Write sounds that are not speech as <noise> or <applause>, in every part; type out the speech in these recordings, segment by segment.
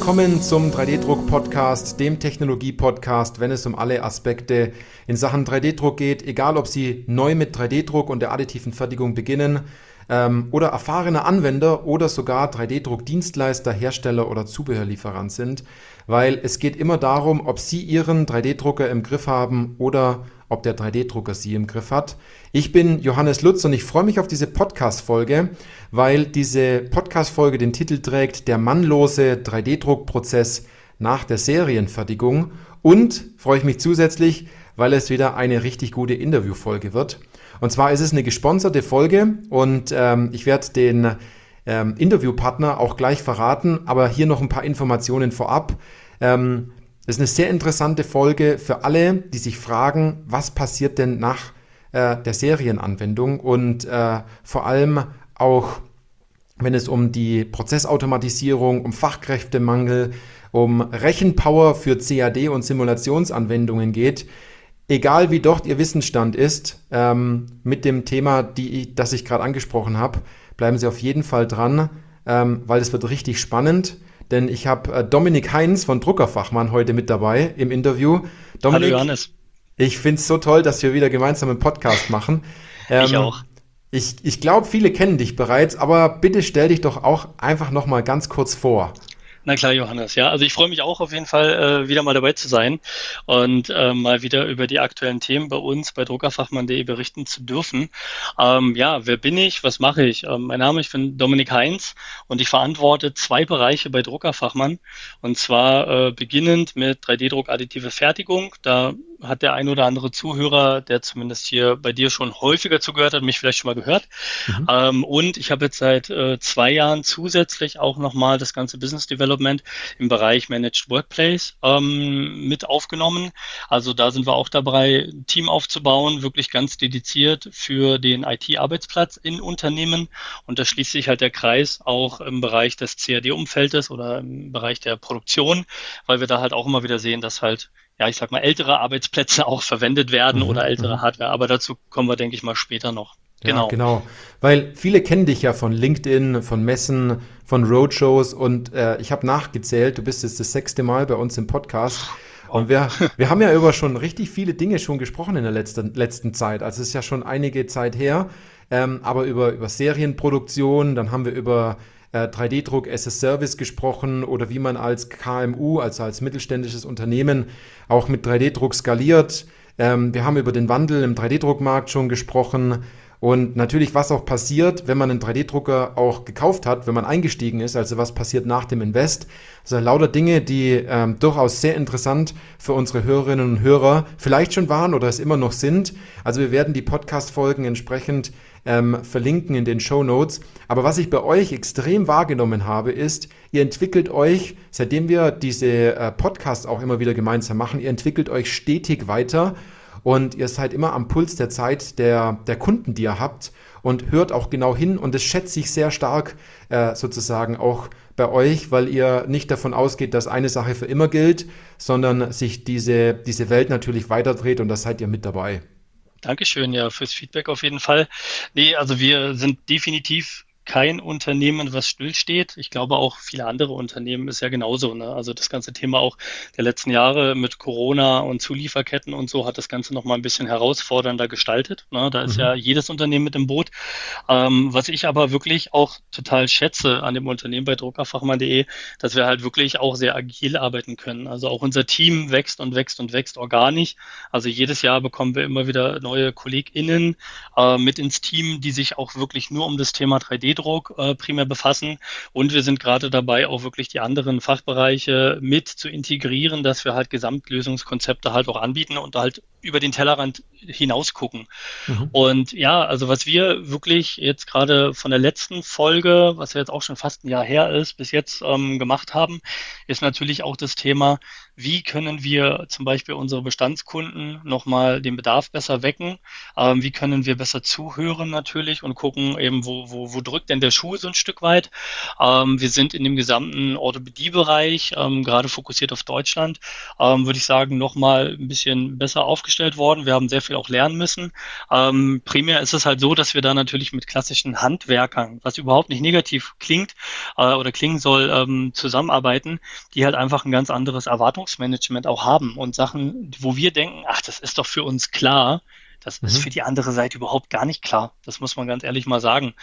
Willkommen zum 3D-Druck-Podcast, dem Technologie-Podcast, wenn es um alle Aspekte in Sachen 3D-Druck geht, egal ob Sie neu mit 3D-Druck und der additiven Fertigung beginnen ähm, oder erfahrene Anwender oder sogar 3D-Druck-Dienstleister, Hersteller oder Zubehörlieferant sind, weil es geht immer darum, ob Sie Ihren 3D-Drucker im Griff haben oder ob der 3D-Drucker Sie im Griff hat. Ich bin Johannes Lutz und ich freue mich auf diese Podcast-Folge, weil diese Podcast-Folge den Titel trägt Der mannlose 3D-Druckprozess nach der Serienfertigung und freue ich mich zusätzlich, weil es wieder eine richtig gute Interviewfolge wird. Und zwar ist es eine gesponserte Folge und ähm, ich werde den ähm, Interviewpartner auch gleich verraten, aber hier noch ein paar Informationen vorab. Ähm, das ist eine sehr interessante Folge für alle, die sich fragen, was passiert denn nach äh, der Serienanwendung und äh, vor allem auch, wenn es um die Prozessautomatisierung, um Fachkräftemangel, um Rechenpower für CAD und Simulationsanwendungen geht. Egal wie dort Ihr Wissensstand ist, ähm, mit dem Thema, die, das ich gerade angesprochen habe, bleiben Sie auf jeden Fall dran, ähm, weil es wird richtig spannend denn ich habe äh, Dominik Heinz von Druckerfachmann heute mit dabei im Interview. Dominik, Hallo Johannes. Ich finde es so toll, dass wir wieder gemeinsam einen Podcast machen. <laughs> Ähm, ich auch. Ich, ich glaube, viele kennen dich bereits, aber bitte stell dich doch auch einfach nochmal ganz kurz vor. Na klar, Johannes. Ja, also ich freue mich auch auf jeden Fall, äh, wieder mal dabei zu sein und äh, mal wieder über die aktuellen Themen bei uns bei druckerfachmann.de berichten zu dürfen. Ähm, ja, wer bin ich? Was mache ich? Ähm, mein Name, ich bin Dominik Heinz und ich verantworte zwei Bereiche bei Druckerfachmann und zwar äh, beginnend mit 3D-Druck additive Fertigung. Da hat der ein oder andere Zuhörer, der zumindest hier bei dir schon häufiger zugehört hat, mich vielleicht schon mal gehört. Mhm. Ähm, und ich habe jetzt seit äh, zwei Jahren zusätzlich auch nochmal das ganze Business Development im Bereich Managed Workplace ähm, mit aufgenommen. Also da sind wir auch dabei, ein Team aufzubauen, wirklich ganz dediziert für den IT-Arbeitsplatz in Unternehmen. Und da schließt sich halt der Kreis auch im Bereich des CAD-Umfeldes oder im Bereich der Produktion, weil wir da halt auch immer wieder sehen, dass halt ja, ich sag mal, ältere Arbeitsplätze auch verwendet werden mhm. oder ältere mhm. Hardware. Aber dazu kommen wir, denke ich mal, später noch. Genau. Ja, genau. Weil viele kennen dich ja von LinkedIn, von Messen, von Roadshows und äh, ich habe nachgezählt, du bist jetzt das sechste Mal bei uns im Podcast. Und wir, <laughs> wir haben ja über schon richtig viele Dinge schon gesprochen in der letzten, letzten Zeit. Also es ist ja schon einige Zeit her. Ähm, aber über, über Serienproduktion, dann haben wir über äh, 3D-Druck as a Service gesprochen oder wie man als KMU, also als mittelständisches Unternehmen, auch mit 3D-Druck skaliert. Ähm, wir haben über den Wandel im 3D-Druckmarkt schon gesprochen. Und natürlich, was auch passiert, wenn man einen 3D-Drucker auch gekauft hat, wenn man eingestiegen ist, also was passiert nach dem Invest. Also lauter Dinge, die ähm, durchaus sehr interessant für unsere Hörerinnen und Hörer vielleicht schon waren oder es immer noch sind. Also wir werden die Podcast-Folgen entsprechend ähm, verlinken in den Show Notes. Aber was ich bei euch extrem wahrgenommen habe, ist, ihr entwickelt euch, seitdem wir diese äh, Podcasts auch immer wieder gemeinsam machen, ihr entwickelt euch stetig weiter und ihr seid immer am Puls der Zeit der, der Kunden, die ihr habt und hört auch genau hin und das schätze ich sehr stark äh, sozusagen auch bei euch, weil ihr nicht davon ausgeht, dass eine Sache für immer gilt, sondern sich diese, diese Welt natürlich weiterdreht und da seid ihr mit dabei. Dankeschön, ja, fürs Feedback auf jeden Fall. Nee, also wir sind definitiv kein Unternehmen, was stillsteht. Ich glaube auch viele andere Unternehmen ist ja genauso. Ne? Also das ganze Thema auch der letzten Jahre mit Corona und Zulieferketten und so hat das Ganze noch mal ein bisschen herausfordernder gestaltet. Ne? Da ist mhm. ja jedes Unternehmen mit im Boot. Ähm, was ich aber wirklich auch total schätze an dem Unternehmen bei druckerfachmann.de, dass wir halt wirklich auch sehr agil arbeiten können. Also auch unser Team wächst und wächst und wächst organisch. Also jedes Jahr bekommen wir immer wieder neue KollegInnen äh, mit ins Team, die sich auch wirklich nur um das Thema 3D Druck äh, primär befassen. Und wir sind gerade dabei, auch wirklich die anderen Fachbereiche mit zu integrieren, dass wir halt Gesamtlösungskonzepte halt auch anbieten und halt über den Tellerrand hinaus gucken. Mhm. Und ja, also was wir wirklich jetzt gerade von der letzten Folge, was ja jetzt auch schon fast ein Jahr her ist, bis jetzt ähm, gemacht haben, ist natürlich auch das Thema, wie können wir zum Beispiel unsere Bestandskunden nochmal den Bedarf besser wecken? Ähm, wie können wir besser zuhören natürlich und gucken eben, wo, wo, wo drückt denn der Schuh so ein Stück weit. Ähm, wir sind in dem gesamten Orthopädiebereich, ähm, gerade fokussiert auf Deutschland, ähm, würde ich sagen, nochmal ein bisschen besser aufgestellt worden. Wir haben sehr viel auch lernen müssen. Ähm, primär ist es halt so, dass wir da natürlich mit klassischen Handwerkern, was überhaupt nicht negativ klingt äh, oder klingen soll, ähm, zusammenarbeiten, die halt einfach ein ganz anderes Erwartungsmanagement auch haben und Sachen, wo wir denken, ach, das ist doch für uns klar, das mhm. ist für die andere Seite überhaupt gar nicht klar. Das muss man ganz ehrlich mal sagen.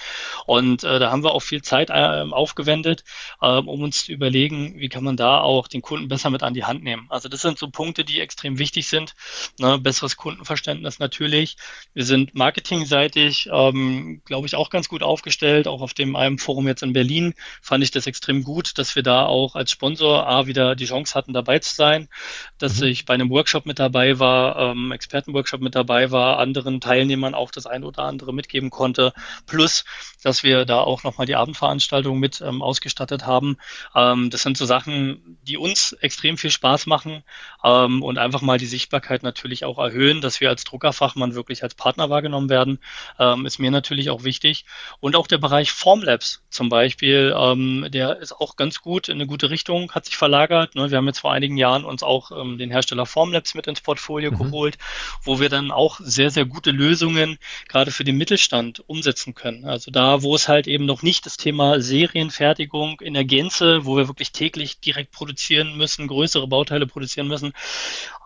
Und äh, da haben wir auch viel Zeit äh, aufgewendet, äh, um uns zu überlegen, wie kann man da auch den Kunden besser mit an die Hand nehmen. Also das sind so Punkte, die extrem wichtig sind. Ne, besseres Kundenverständnis natürlich. Wir sind marketingseitig, ähm, glaube ich, auch ganz gut aufgestellt. Auch auf dem einem Forum jetzt in Berlin fand ich das extrem gut, dass wir da auch als Sponsor A wieder die Chance hatten, dabei zu sein, dass mhm. ich bei einem Workshop mit dabei war, ähm, Expertenworkshop mit dabei war, anderen Teilnehmern auch das ein oder andere mitgeben konnte. Plus, dass wir da auch nochmal die Abendveranstaltung mit ähm, ausgestattet haben. Ähm, das sind so Sachen, die uns extrem viel Spaß machen ähm, und einfach mal die Sichtbarkeit natürlich auch erhöhen, dass wir als Druckerfachmann wirklich als Partner wahrgenommen werden, ähm, ist mir natürlich auch wichtig. Und auch der Bereich Formlabs zum Beispiel, ähm, der ist auch ganz gut in eine gute Richtung, hat sich verlagert. Ne? Wir haben jetzt vor einigen Jahren uns auch ähm, den Hersteller Formlabs mit ins Portfolio mhm. geholt, wo wir dann auch sehr, sehr gute Lösungen gerade für den Mittelstand umsetzen können. Also da, wo es halt eben noch nicht das Thema Serienfertigung in der Gänze, wo wir wirklich täglich direkt produzieren müssen, größere Bauteile produzieren müssen,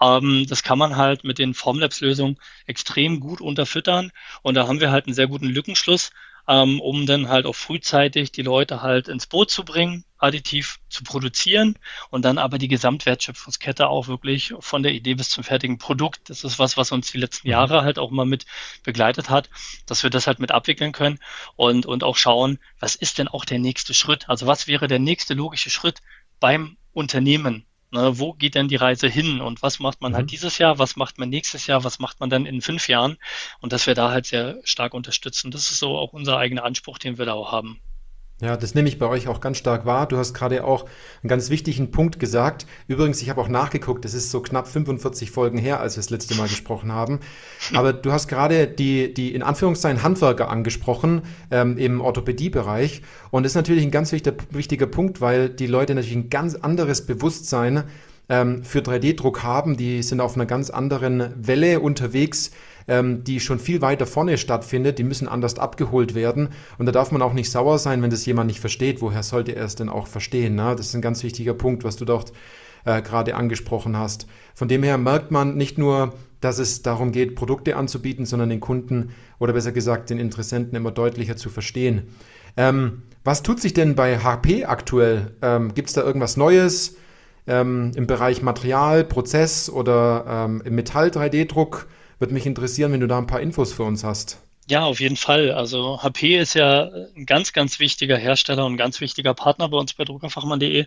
ähm, das kann man halt mit den Formlabs-Lösungen extrem gut unterfüttern. Und da haben wir halt einen sehr guten Lückenschluss ähm, um dann halt auch frühzeitig die Leute halt ins Boot zu bringen, additiv zu produzieren und dann aber die Gesamtwertschöpfungskette auch wirklich von der Idee bis zum fertigen Produkt. Das ist was, was uns die letzten mhm. Jahre halt auch mal mit begleitet hat, dass wir das halt mit abwickeln können und, und auch schauen, was ist denn auch der nächste Schritt? Also was wäre der nächste logische Schritt beim Unternehmen? Ne, wo geht denn die Reise hin und was macht man halt mhm. halt dieses Jahr, was macht man nächstes Jahr, was macht man dann in fünf Jahren und dass wir da halt sehr stark unterstützen. Das ist so auch unser eigener Anspruch, den wir da auch haben. Ja, das nehme ich bei euch auch ganz stark wahr. Du hast gerade auch einen ganz wichtigen Punkt gesagt. Übrigens, ich habe auch nachgeguckt, es ist so knapp 45 Folgen her, als wir das letzte Mal gesprochen haben. Aber du hast gerade die, die in Anführungszeichen Handwerker angesprochen ähm, im Orthopädiebereich. Und das ist natürlich ein ganz wichtiger, wichtiger Punkt, weil die Leute natürlich ein ganz anderes Bewusstsein ähm, für 3D-Druck haben. Die sind auf einer ganz anderen Welle unterwegs ähm, die schon viel weiter vorne stattfindet, die müssen anders abgeholt werden. Und da darf man auch nicht sauer sein, wenn das jemand nicht versteht. Woher sollte er es denn auch verstehen? Ne? Das ist ein ganz wichtiger Punkt, was du dort äh, gerade angesprochen hast. Von dem her merkt man nicht nur, dass es darum geht, Produkte anzubieten, sondern den Kunden oder besser gesagt den Interessenten immer deutlicher zu verstehen. Ähm, was tut sich denn bei HP aktuell? Ähm, Gibt es da irgendwas Neues ähm, im Bereich Material, Prozess oder ähm, im Metall-3D-Druck? Würde mich interessieren, wenn du da ein paar Infos für uns hast. Ja, auf jeden Fall. Also HP ist ja ein ganz, ganz wichtiger Hersteller und ein ganz wichtiger Partner bei uns bei Druckerfachmann.de.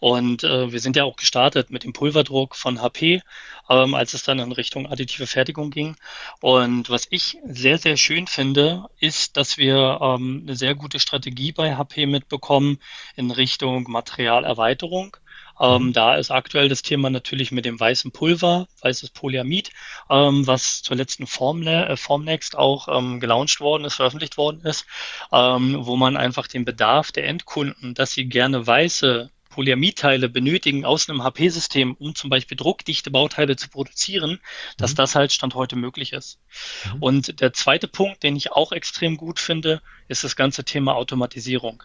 Und äh, wir sind ja auch gestartet mit dem Pulverdruck von HP, ähm, als es dann in Richtung additive Fertigung ging. Und was ich sehr, sehr schön finde, ist, dass wir ähm, eine sehr gute Strategie bei HP mitbekommen in Richtung Materialerweiterung. Ähm, mhm. da ist aktuell das Thema natürlich mit dem weißen Pulver, weißes Polyamid, ähm, was zur letzten Form, äh, Formnext auch ähm, gelauncht worden ist, veröffentlicht worden ist, ähm, wo man einfach den Bedarf der Endkunden, dass sie gerne weiße Polyamidteile benötigen aus einem HP-System, um zum Beispiel druckdichte Bauteile zu produzieren, dass mhm. das halt Stand heute möglich ist. Mhm. Und der zweite Punkt, den ich auch extrem gut finde, ist das ganze Thema Automatisierung.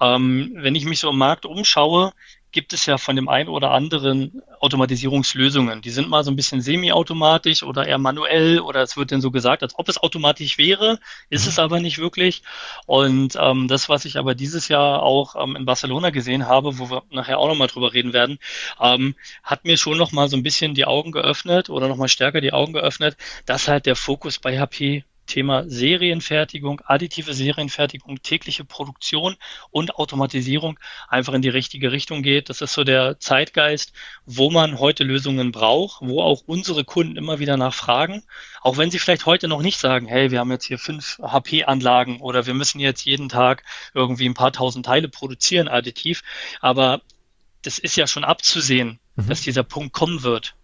Ähm, wenn ich mich so im Markt umschaue, gibt es ja von dem einen oder anderen Automatisierungslösungen. Die sind mal so ein bisschen semi-automatisch oder eher manuell oder es wird dann so gesagt, als ob es automatisch wäre, ist mhm. es aber nicht wirklich. Und ähm, das, was ich aber dieses Jahr auch ähm, in Barcelona gesehen habe, wo wir nachher auch nochmal drüber reden werden, ähm, hat mir schon nochmal so ein bisschen die Augen geöffnet oder nochmal stärker die Augen geöffnet, dass halt der Fokus bei HP Thema Serienfertigung, additive Serienfertigung, tägliche Produktion und Automatisierung einfach in die richtige Richtung geht. Das ist so der Zeitgeist, wo man heute Lösungen braucht, wo auch unsere Kunden immer wieder nachfragen, auch wenn sie vielleicht heute noch nicht sagen, hey, wir haben jetzt hier fünf HP-Anlagen oder wir müssen jetzt jeden Tag irgendwie ein paar tausend Teile produzieren additiv, aber das ist ja schon abzusehen, mhm. dass dieser Punkt kommen wird.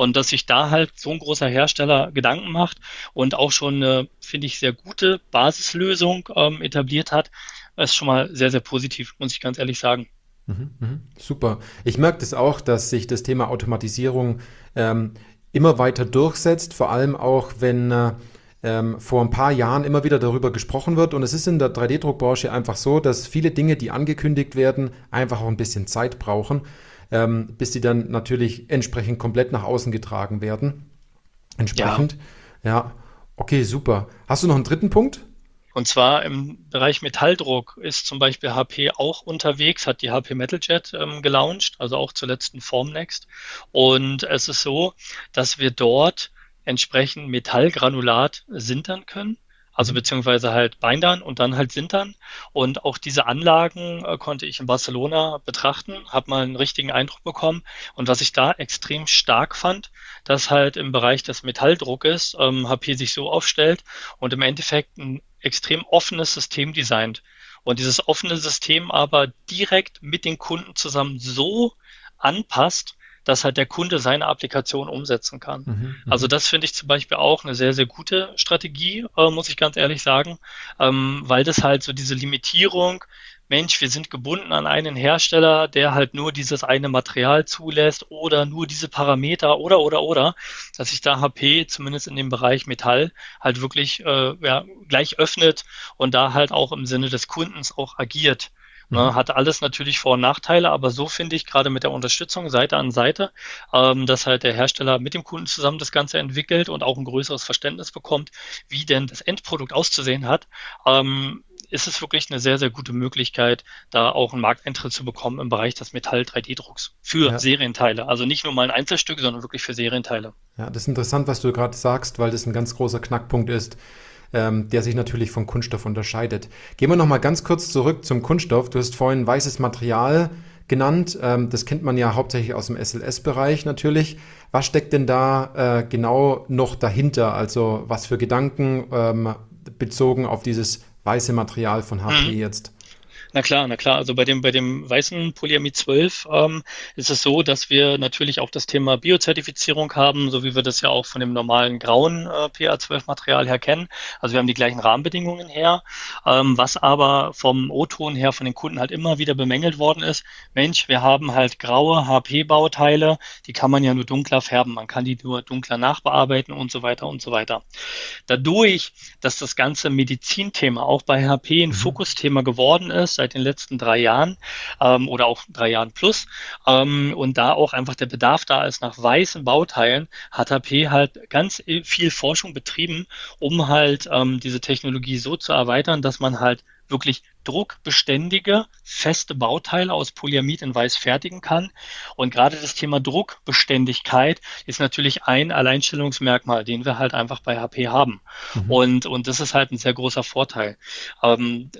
Und dass sich da halt so ein großer Hersteller Gedanken macht und auch schon eine, finde ich, sehr gute Basislösung ähm, etabliert hat, ist schon mal sehr, sehr positiv, muss ich ganz ehrlich sagen. Mhm, mhm. super. Ich merke das auch, dass sich das Thema Automatisierung ähm, immer weiter durchsetzt, vor allem auch, wenn äh, ähm, vor ein paar Jahren immer wieder darüber gesprochen wird. Und es ist in der 3D-Druckbranche einfach so, dass viele Dinge, die angekündigt werden, einfach auch ein bisschen Zeit brauchen, ähm, bis sie dann natürlich entsprechend komplett nach außen getragen werden. Entsprechend. Ja. ja. Okay, super. Hast du noch einen dritten Punkt? Und zwar im Bereich Metalldruck ist zum Beispiel HP auch unterwegs, hat die HP Metaljet ähm, gelauncht, also auch zur letzten Formnext. Und es ist so, dass wir dort entsprechend Metallgranulat sintern können. Also mhm. beziehungsweise halt bindern und dann halt sintern. Und auch diese Anlagen äh, konnte ich in Barcelona betrachten, habe mal einen richtigen Eindruck bekommen. Und was ich da extrem stark fand, dass halt im Bereich des Metalldruckes ähm, HP sich so aufstellt und im Endeffekt ein extrem offenes System designt. Und dieses offene System aber direkt mit den Kunden zusammen so anpasst, dass halt der Kunde seine Applikation umsetzen kann. Mhm, mhm. also das finde ich zum Beispiel auch eine sehr, sehr gute Strategie, äh, muss ich ganz ehrlich sagen, ähm, weil das halt so diese Limitierung, Mensch, wir sind gebunden an einen Hersteller, der halt nur dieses eine Material zulässt oder nur diese Parameter oder oder oder, dass sich da HP zumindest in dem Bereich Metall halt wirklich äh, ja, gleich öffnet und da halt auch im Sinne des Kundens auch agiert. Ne, mhm. hat alles natürlich Vor- und Nachteile, aber so finde ich gerade mit der Unterstützung Seite an Seite, ähm, dass halt der Hersteller mit dem Kunden zusammen das Ganze entwickelt und auch ein größeres Verständnis bekommt, wie denn das Endprodukt auszusehen hat, ähm, ist es wirklich eine sehr, sehr gute Möglichkeit, da auch einen Markteintritt zu bekommen im Bereich des Metall-3D-Drucks für ja. Serienteile. Also nicht nur mal ein Einzelstück, sondern wirklich für Serienteile. Ja, das ist interessant, was du gerade sagst, weil das ein ganz großer Knackpunkt ist ähm, der sich natürlich vom Kunststoff unterscheidet. Gehen wir nochmal ganz kurz zurück zum Kunststoff. Du hast vorhin weißes Material genannt. Ähm, das kennt man ja hauptsächlich aus dem SLS-Bereich natürlich. Was steckt denn da äh, genau noch dahinter? Also was für Gedanken ähm, bezogen auf dieses weiße Material von HP mhm. jetzt? Na klar, na klar. Also bei dem, bei dem weißen Polyamid 12 ähm, ist es so, dass wir natürlich auch das Thema Biozertifizierung haben, so wie wir das ja auch von dem normalen grauen äh, PA12-Material her kennen. Also wir haben die gleichen Rahmenbedingungen her. Ähm, was aber vom O-Ton her von den Kunden halt immer wieder bemängelt worden ist, Mensch, wir haben halt graue HP-Bauteile, die kann man ja nur dunkler färben, man kann die nur dunkler nachbearbeiten und so weiter und so weiter. Dadurch, dass das ganze Medizinthema auch bei HP ein mhm. Fokusthema geworden ist, seit den letzten drei Jahren ähm, oder auch drei Jahren plus. Ähm, und da auch einfach der Bedarf da ist nach weißen Bauteilen, hat HP halt ganz viel Forschung betrieben, um halt ähm, diese Technologie so zu erweitern, dass man halt wirklich druckbeständige, feste Bauteile aus Polyamid in Weiß fertigen kann. Und gerade das Thema Druckbeständigkeit ist natürlich ein Alleinstellungsmerkmal, den wir halt einfach bei HP haben. Mhm. Und, und das ist halt ein sehr großer Vorteil. Ähm,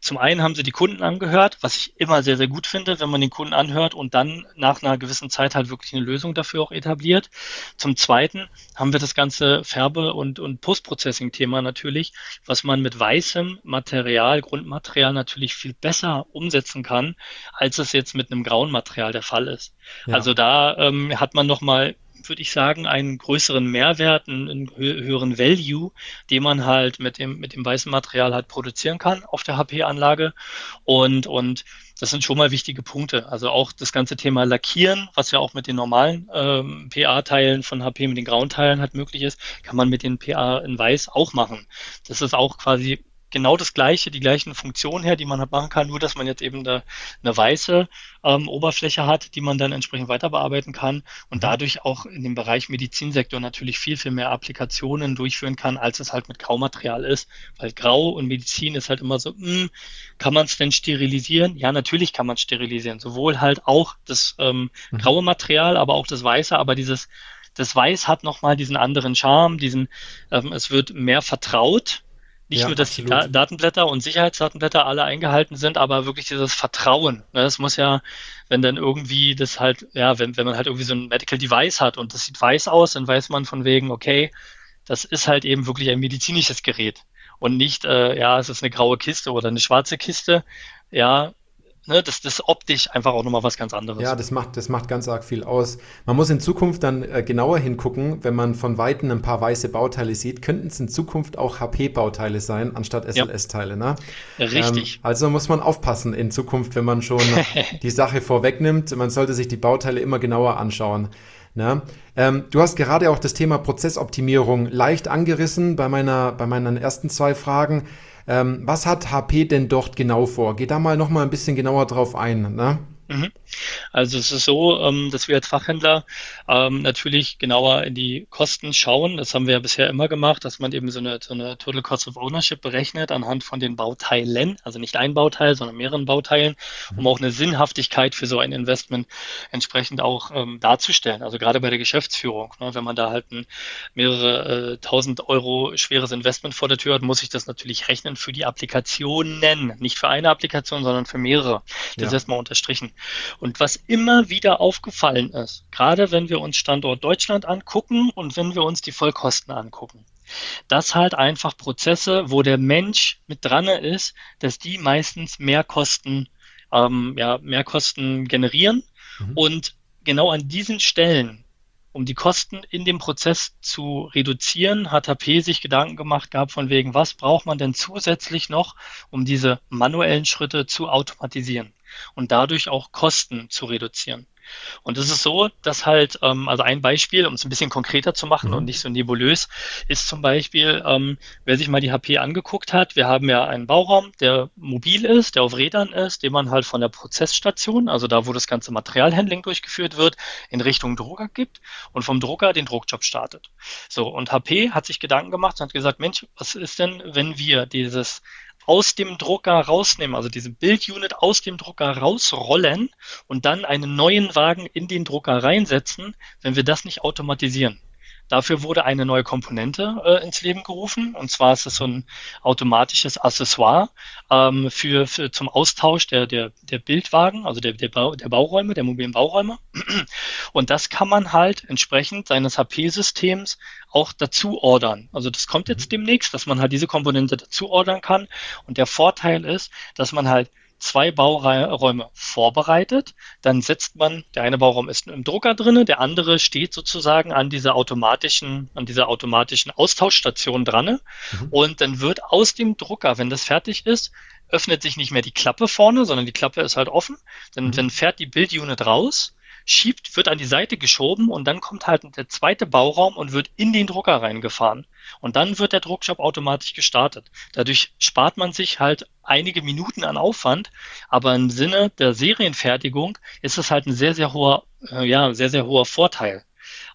zum einen haben sie die Kunden angehört, was ich immer sehr, sehr gut finde, wenn man den Kunden anhört und dann nach einer gewissen Zeit halt wirklich eine Lösung dafür auch etabliert. Zum zweiten haben wir das ganze Färbe- und, und Post-Processing-Thema natürlich, was man mit weißem Material, Grundmaterial natürlich viel besser umsetzen kann, als es jetzt mit einem grauen Material der Fall ist. Ja. Also da ähm, hat man nochmal würde ich sagen, einen größeren Mehrwert, einen, höheren Value, den man halt mit dem, mit dem weißen Material halt produzieren kann auf der HP-Anlage. Und, und das sind schon mal wichtige Punkte. Also auch das ganze Thema Lackieren, was ja auch mit den normalen ähm, PA-Teilen von HP, mit den grauen Teilen halt möglich ist, kann man mit den PA in Weiß auch machen. Das ist auch quasi genau das gleiche, die gleichen Funktionen her, die man halt machen kann, nur dass man jetzt eben da eine weiße ähm, Oberfläche hat, die man dann entsprechend weiter bearbeiten kann und mhm. dadurch auch in dem Bereich Medizinsektor natürlich viel, viel mehr Applikationen durchführen kann, als es halt mit Graumaterial ist. Weil Grau und Medizin ist halt immer so, mh, hm, kann man es denn sterilisieren? Ja, natürlich kann man es sterilisieren. Sowohl halt auch das ähm, mhm. graue Material, aber auch das weiße, aber dieses das Weiß hat nochmal diesen anderen Charme, diesen, ähm, es wird mehr vertraut, nicht ja, nur, dass absolut. die Datenblätter und Sicherheitsdatenblätter alle eingehalten sind, aber wirklich dieses Vertrauen. Ne? Das muss ja, wenn dann irgendwie das halt, ja, wenn, wenn man halt irgendwie so ein Medical Device hat und das sieht weiß aus, dann weiß man von wegen, okay, das ist halt eben wirklich ein medizinisches Gerät und nicht, äh, ja, es ist eine graue Kiste oder eine schwarze Kiste. Ja, ne, das, das optisch einfach auch nochmal was ganz anderes. Ja, das macht, das macht ganz arg viel aus. Man muss in Zukunft dann äh, genauer hingucken, wenn man von Weitem ein paar weiße Bauteile sieht, könnten es in Zukunft auch HP-Bauteile sein, anstatt SLS-Teile. Ne? Richtig. Ähm, also muss man aufpassen in Zukunft, wenn man schon <laughs> die Sache vorwegnimmt. Man sollte sich die Bauteile immer genauer anschauen. Ne? Ähm, du hast gerade auch das Thema Prozessoptimierung leicht angerissen bei, meiner, bei meinen ersten zwei Fragen. Ähm, was hat HP denn dort genau vor? Geh da mal noch mal ein bisschen genauer drauf ein. Ne? Mhm. Also es ist so, ähm, dass wir als Fachhändler ähm, natürlich genauer in die Kosten schauen. Das haben wir ja bisher immer gemacht, dass man eben so eine, so eine Total Cost of Ownership berechnet anhand von den Bauteilen, also nicht ein Bauteil, sondern mehreren Bauteilen, um auch eine Sinnhaftigkeit für so ein Investment entsprechend auch ähm, darzustellen. Also gerade bei der Geschäftsführung, ne, wenn man da halt ein mehrere äh, tausend Euro schweres Investment vor der Tür hat, muss ich das natürlich rechnen für die Applikationen, nicht für eine Applikation, sondern für mehrere. Das ja. ist erstmal unterstrichen. Und was immer wieder aufgefallen ist, gerade wenn wir uns Standort Deutschland angucken und wenn wir uns die Vollkosten angucken, dass halt einfach Prozesse, wo der Mensch mit dran ist, dass die meistens mehr Kosten, ähm, ja, mehr Kosten generieren. Mhm. Und genau an diesen Stellen, um die Kosten in dem Prozess zu reduzieren, hat HP sich Gedanken gemacht gehabt von wegen, was braucht man denn zusätzlich noch, um diese manuellen Schritte zu automatisieren und dadurch auch Kosten zu reduzieren. Und es ist so, dass halt, ähm, also ein Beispiel, um es ein bisschen konkreter zu machen mhm. und nicht so nebulös, ist zum Beispiel, ähm, wer sich mal die HP angeguckt hat, wir haben ja einen Bauraum, der mobil ist, der auf Rädern ist, den man halt von der Prozessstation, also da, wo das ganze Materialhandling durchgeführt wird, in Richtung Drucker gibt und vom Drucker den Druckjob startet. So, und HP hat sich Gedanken gemacht und hat gesagt, Mensch, was ist denn, wenn wir dieses aus dem Drucker rausnehmen, also diese Bildunit aus dem Drucker rausrollen und dann einen neuen Wagen in den Drucker reinsetzen, wenn wir das nicht automatisieren. Dafür wurde eine neue Komponente äh, ins Leben gerufen. Und zwar ist es so ein automatisches Accessoire ähm, für, für zum Austausch der, der, der Bildwagen, also der, der, Bau, der Bauräume, der mobilen Bauräume. <clears throat> Und das kann man halt entsprechend seines HP-Systems auch dazu ordern. Also das kommt jetzt mhm. demnächst, dass man halt diese Komponente dazu ordern kann. Und der Vorteil ist, dass man halt zwei Bauräume vorbereitet. Dann setzt man, der eine Bauraum ist im Drucker drinne, der andere steht sozusagen an dieser automatischen, an dieser automatischen Austauschstation dran. Mhm. Und dann wird aus dem Drucker, wenn das fertig ist, öffnet sich nicht mehr die Klappe vorne, sondern die Klappe ist halt offen. Dann, mhm. dann fährt die Bildunit raus schiebt, wird an die Seite geschoben und dann kommt halt der zweite Bauraum und wird in den Drucker reingefahren. Und dann wird der Druckjob automatisch gestartet. Dadurch spart man sich halt einige Minuten an Aufwand, aber im Sinne der Serienfertigung ist es halt ein sehr, sehr hoher, äh, ja, sehr, sehr hoher Vorteil.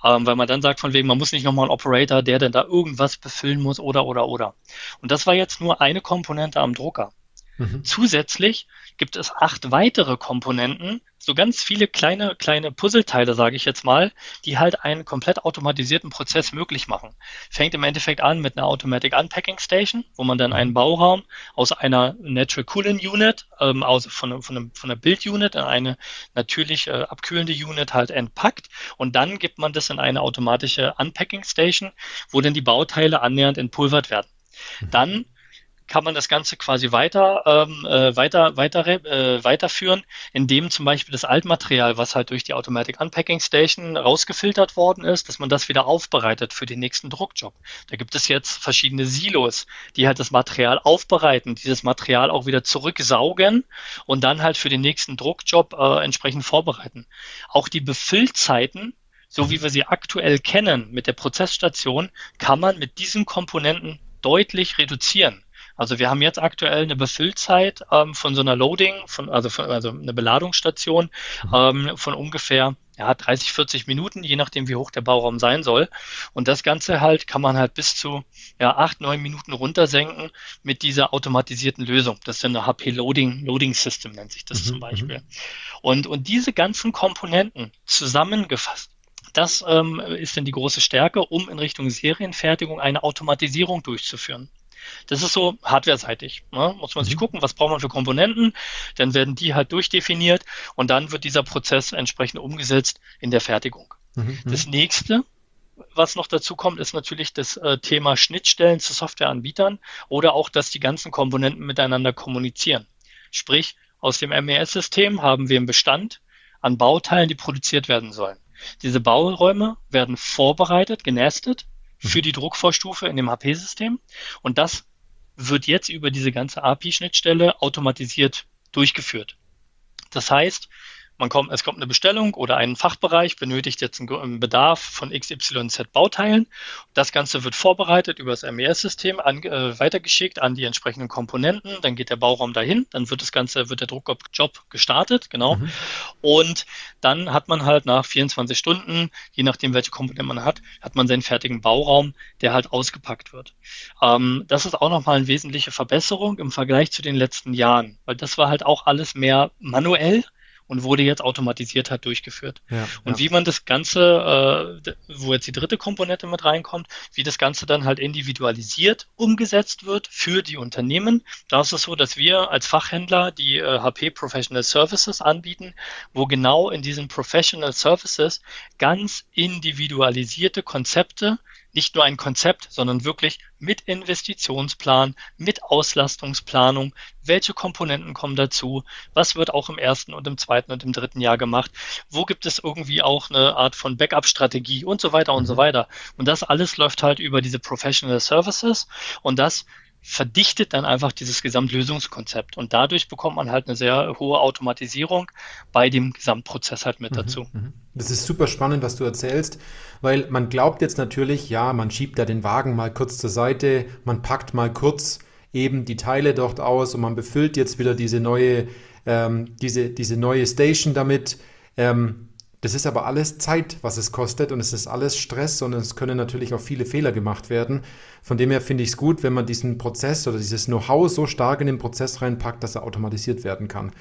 Ähm, weil man dann sagt von wegen, man muss nicht nochmal einen Operator, der denn da irgendwas befüllen muss oder, oder, oder. Und das war jetzt nur eine Komponente am Drucker. Mhm. Zusätzlich gibt es acht weitere Komponenten, so ganz viele kleine, kleine Puzzleteile, sage ich jetzt mal, die halt einen komplett automatisierten Prozess möglich machen. Fängt im Endeffekt an mit einer Automatic Unpacking Station, wo man dann einen Bauraum aus einer Natural Cooling Unit, ähm, aus, von, von, einem, von einer Build Unit in eine natürlich äh, abkühlende Unit halt entpackt und dann gibt man das in eine automatische Unpacking Station, wo dann die Bauteile annähernd entpulvert werden. Mhm. Dann kann man das Ganze quasi weiter, ähm, äh, weiter, weiter, äh, weiterführen, indem zum Beispiel das Altmaterial, was halt durch die Automatic Unpacking Station rausgefiltert worden ist, dass man das wieder aufbereitet für den nächsten Druckjob. Da gibt es jetzt verschiedene Silos, die halt das Material aufbereiten, dieses Material auch wieder zurücksaugen und dann halt für den nächsten Druckjob äh, entsprechend vorbereiten. Auch die Befüllzeiten so wie wir sie aktuell kennen mit der Prozessstation, kann man mit diesen Komponenten deutlich reduzieren. Also wir haben jetzt aktuell eine Befüllzeit ähm, von so einer Loading, von, also, von, also eine Beladungsstation mhm. ähm, von ungefähr ja, 30, 40 Minuten, je nachdem, wie hoch der Bauraum sein soll. Und das Ganze halt kann man halt bis zu ja, 8, 9 Minuten runtersenken mit dieser automatisierten Lösung. Das ist eine HP Loading, Loading System nennt sich das mhm. zum Beispiel. Mhm. Und, und diese ganzen Komponenten zusammengefasst, das ähm, ist dann die große Stärke, um in Richtung Serienfertigung eine Automatisierung durchzuführen. Das ist so hardware-seitig. Ne? Muss man sich mhm. gucken, was braucht man für Komponenten, dann werden die halt durchdefiniert und dann wird dieser Prozess entsprechend umgesetzt in der Fertigung. Mhm. mhm. Das nächste, was noch dazu kommt, ist natürlich das äh, Thema Schnittstellen zu Softwareanbietern oder auch, dass die ganzen Komponenten miteinander kommunizieren. Sprich, aus dem MES-System haben wir einen Bestand an Bauteilen, die produziert werden sollen. Diese Bauräume werden vorbereitet, genestet für die Druckvorstufe in dem HP-System und das wird jetzt über diese ganze API-Schnittstelle automatisiert durchgeführt. Das heißt, man kommt, es kommt eine Bestellung oder ein Fachbereich benötigt jetzt einen Bedarf von XYZ Bauteilen. Das Ganze wird vorbereitet über das MES-System äh, weitergeschickt an die entsprechenden Komponenten. Dann geht der Bauraum dahin, dann wird das Ganze, wird der Druckjob gestartet, genau. Mhm. Und dann hat man halt nach 24 Stunden, je nachdem welche Komponenten man hat, hat man seinen fertigen Bauraum, der halt ausgepackt wird. Ähm, das ist auch nochmal eine wesentliche Verbesserung im Vergleich zu den letzten Jahren, weil das war halt auch alles mehr manuell und wurde jetzt automatisiert halt durchgeführt. Ja, und ja. wie man das Ganze, äh, wo jetzt die dritte Komponente mit reinkommt, wie das Ganze dann halt individualisiert umgesetzt wird für die Unternehmen. Da ist es so, dass wir als Fachhändler die äh, HP Professional Services anbieten, wo genau in diesen Professional Services ganz individualisierte Konzepte nicht nur ein Konzept, sondern wirklich mit Investitionsplan, mit Auslastungsplanung, welche Komponenten kommen dazu, was wird auch im ersten und im zweiten und im dritten Jahr gemacht, wo gibt es irgendwie auch eine Art von Backup-Strategie und so weiter und so mhm. weiter. Und das alles läuft halt über diese Professional Services und das verdichtet dann einfach dieses Gesamtlösungskonzept. Und dadurch bekommt man halt eine sehr hohe Automatisierung bei dem Gesamtprozess halt mit mhm, dazu. Mhm. Das ist super spannend, was du erzählst, weil man glaubt jetzt natürlich, ja, man schiebt da den Wagen mal kurz zur Seite, man packt mal kurz eben die Teile dort aus und man befüllt jetzt wieder diese neue, ähm, diese, diese neue Station damit. Ähm, das ist aber alles Zeit, was es kostet und es ist alles Stress und es können natürlich auch viele Fehler gemacht werden. Von dem her finde ich es gut, wenn man diesen Prozess oder dieses Know-how so stark in den Prozess reinpackt, dass er automatisiert werden kann.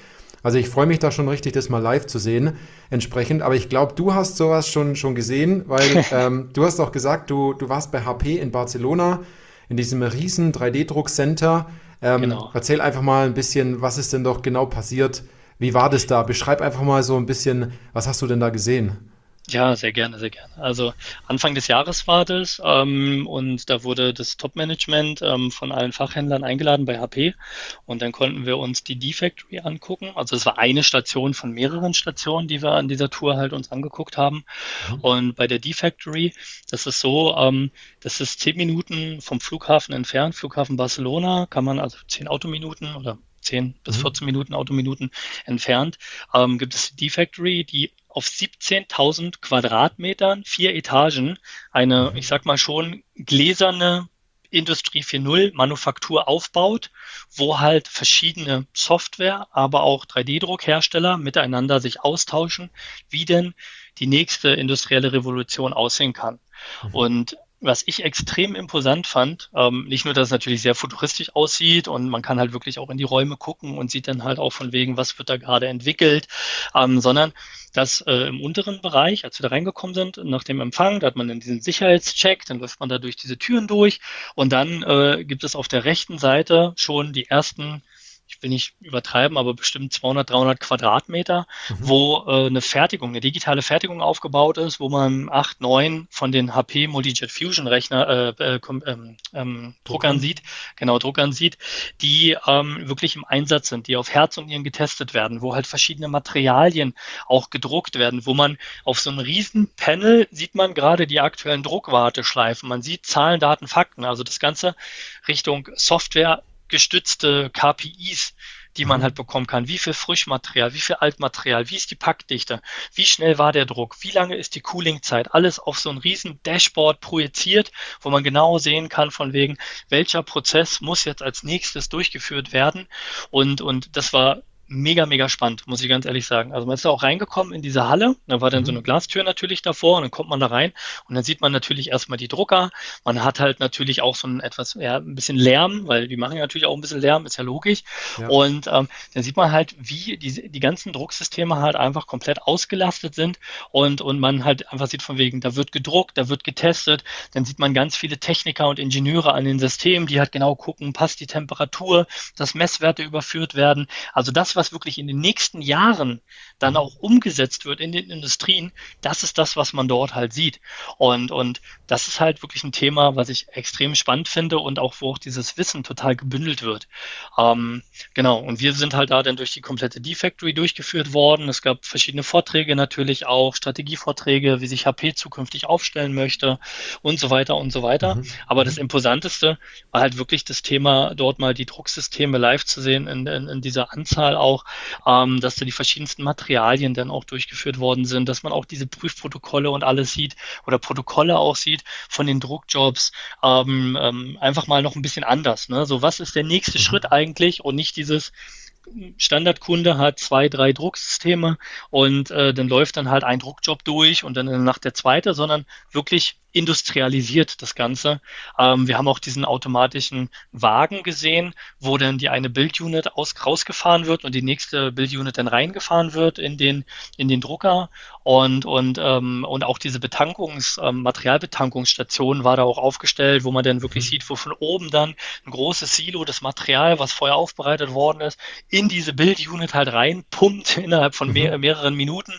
Also ich freue mich da schon richtig, das mal live zu sehen, entsprechend. Aber ich glaube, du hast sowas schon, schon gesehen, weil <laughs> ähm, du hast auch gesagt, du, du warst bei HP in Barcelona in diesem riesen 3D-Druckcenter. Ähm, genau. Erzähl einfach mal ein bisschen, was ist denn doch genau passiert wie war das da? Beschreib einfach mal so ein bisschen, was hast du denn da gesehen? Ja, sehr gerne, sehr gerne. Also Anfang des Jahres war das ähm, und da wurde das Top-Management ähm, von allen Fachhändlern eingeladen bei HP und dann konnten wir uns die D-Factory angucken. Also es war eine Station von mehreren Stationen, die wir an dieser Tour halt uns angeguckt haben. Mhm. Und bei der D-Factory, das ist so, ähm, das ist zehn Minuten vom Flughafen entfernt, Flughafen Barcelona, kann man also zehn Autominuten oder 10 bis 14 mhm. Minuten, Autominuten entfernt, ähm, gibt es die Factory, die auf 17.000 Quadratmetern, vier Etagen, eine, mhm. ich sag mal schon, gläserne Industrie 4.0 Manufaktur aufbaut, wo halt verschiedene Software, aber auch 3D-Druckhersteller miteinander sich austauschen, wie denn die nächste industrielle Revolution aussehen kann. Mhm. Und was ich extrem imposant fand, ähm, nicht nur, dass es natürlich sehr futuristisch aussieht und man kann halt wirklich auch in die Räume gucken und sieht dann halt auch von wegen, was wird da gerade entwickelt, ähm, sondern dass äh, im unteren Bereich, als wir da reingekommen sind, nach dem Empfang, da hat man dann diesen Sicherheitscheck, dann läuft man da durch diese Türen durch und dann äh, gibt es auf der rechten Seite schon die ersten ich will nicht übertreiben, aber bestimmt 200, 300 Quadratmeter, mhm. wo äh, eine Fertigung, eine digitale Fertigung aufgebaut ist, wo man acht, neun von den HP Multijet Fusion Rechner, äh, äh, ähm, ähm, Druckern sieht, genau, Druckern sieht, die ähm, wirklich im Einsatz sind, die auf Herz und Nieren getestet werden, wo halt verschiedene Materialien auch gedruckt werden, wo man auf so einem riesen Panel sieht man gerade die aktuellen Druckwarteschleifen, man sieht Zahlen, Daten, Fakten, also das Ganze Richtung Software gestützte KPIs, die man mhm. halt bekommen kann. Wie viel Frischmaterial, wie viel Altmaterial, wie ist die Packdichte, wie schnell war der Druck, wie lange ist die Coolingzeit, alles auf so ein riesen Dashboard projiziert, wo man genau sehen kann von wegen, welcher Prozess muss jetzt als nächstes durchgeführt werden. Und, und das war mega, mega spannend, muss ich ganz ehrlich sagen. Also man ist da auch reingekommen in diese Halle, da war dann mhm. so eine Glastür natürlich davor und dann kommt man da rein und dann sieht man natürlich erstmal die Drucker. Man hat halt natürlich auch so ein etwas, ja, ein bisschen Lärm, weil die machen natürlich auch ein bisschen Lärm, ist ja logisch. Ja. Und ähm, dann sieht man halt, wie die, die ganzen Drucksysteme halt einfach komplett ausgelastet sind und, und man halt einfach sieht von wegen, da wird gedruckt, da wird getestet, dann sieht man ganz viele Techniker und Ingenieure an den Systemen, die halt genau gucken, passt die Temperatur, dass Messwerte überführt werden. Also das das, was wirklich in den nächsten Jahren dann auch umgesetzt wird in den Industrien, das ist das, was man dort halt sieht. Und, und das ist halt wirklich ein Thema, was ich extrem spannend finde und auch, wo auch dieses Wissen total gebündelt wird. Ähm, genau, und wir sind halt da dann durch die komplette D-Factory durchgeführt worden. Es gab verschiedene Vorträge natürlich auch, Strategievorträge, wie sich HP zukünftig aufstellen möchte und so weiter und so weiter. Mhm. Aber das Imposanteste war halt wirklich das Thema, dort mal die Drucksysteme live zu sehen in, in, in dieser Anzahl auch, ähm, dass da die verschiedensten Materialien dann auch durchgeführt worden sind, dass man auch diese Prüfprotokolle und alles sieht oder Protokolle auch sieht von den Druckjobs, ähm, ähm, einfach mal noch ein bisschen anders. Ne? So, was ist der nächste mhm. Schritt eigentlich und nicht dieses, Standardkunde hat zwei, drei Drucksysteme und äh, dann läuft dann halt ein Druckjob durch und dann nach der zweite, sondern wirklich industrialisiert das Ganze. Ähm, wir haben auch diesen automatischen Wagen gesehen, wo dann die eine Bildunit aus, rausgefahren wird und die nächste Bildunit dann reingefahren wird in den, in den Drucker. Und, und, ähm, und auch diese Betankungs-, ähm, Materialbetankungsstation war da auch aufgestellt, wo man dann wirklich mhm. sieht, wo von oben dann ein großes Silo, das Material, was vorher aufbereitet worden ist, in diese Bildunit halt reinpumpt <laughs> innerhalb von mehr, mhm. mehreren Minuten.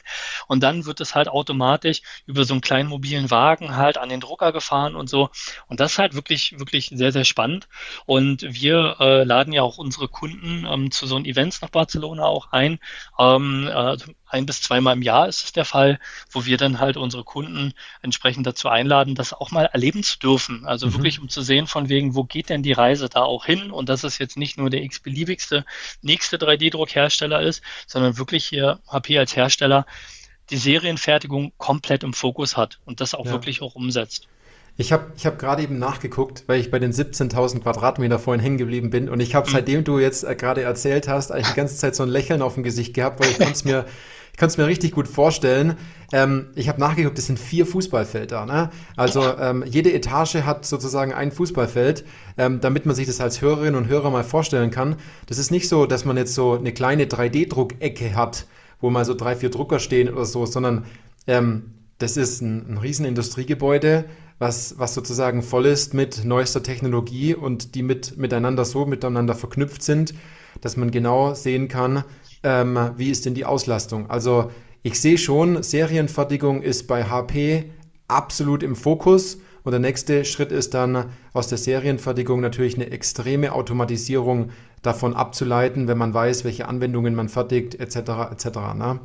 Und dann wird es halt automatisch über so einen kleinen mobilen Wagen halt an den Drucker gefahren und so. Und das ist halt wirklich, wirklich sehr, sehr spannend. Und wir äh, laden ja auch unsere Kunden ähm, zu so einem Events nach Barcelona auch ein. Ähm, äh, ein bis zweimal im Jahr ist es der Fall, wo wir dann halt unsere Kunden entsprechend dazu einladen, das auch mal erleben zu dürfen. Also mhm. wirklich, um zu sehen, von wegen, wo geht denn die Reise da auch hin? Und dass es jetzt nicht nur der x-beliebigste nächste 3D-Druckhersteller ist, sondern wirklich hier HP als Hersteller die Serienfertigung komplett im Fokus hat und das auch ja. wirklich auch umsetzt. Ich habe ich hab gerade eben nachgeguckt, weil ich bei den 17.000 Quadratmeter vorhin hängen geblieben bin und ich habe, mhm. seitdem du jetzt äh, gerade erzählt hast, eigentlich die ganze Zeit so ein Lächeln auf dem Gesicht gehabt, weil ich konnte es mir, <laughs> ich konnte es mir richtig gut vorstellen. Ähm, ich habe nachgeguckt, es sind vier Fußballfelder. Ne? Also ähm, jede Etage hat sozusagen ein Fußballfeld, ähm, damit man sich das als Hörerinnen und Hörer mal vorstellen kann. Das ist nicht so, dass man jetzt so eine kleine 3D-Druckecke hat, wo mal so drei, vier Drucker stehen oder so, sondern ähm, das ist ein, ein riesen Industriegebäude, was, was sozusagen voll ist mit neuester Technologie und die mit, miteinander so miteinander verknüpft sind, dass man genau sehen kann, ähm, wie ist denn die Auslastung. Also ich sehe schon, Serienfertigung ist bei HP absolut im Fokus. Und der nächste Schritt ist dann aus der Serienfertigung natürlich eine extreme Automatisierung davon abzuleiten, wenn man weiß, welche Anwendungen man fertigt, etc. etc. Ne?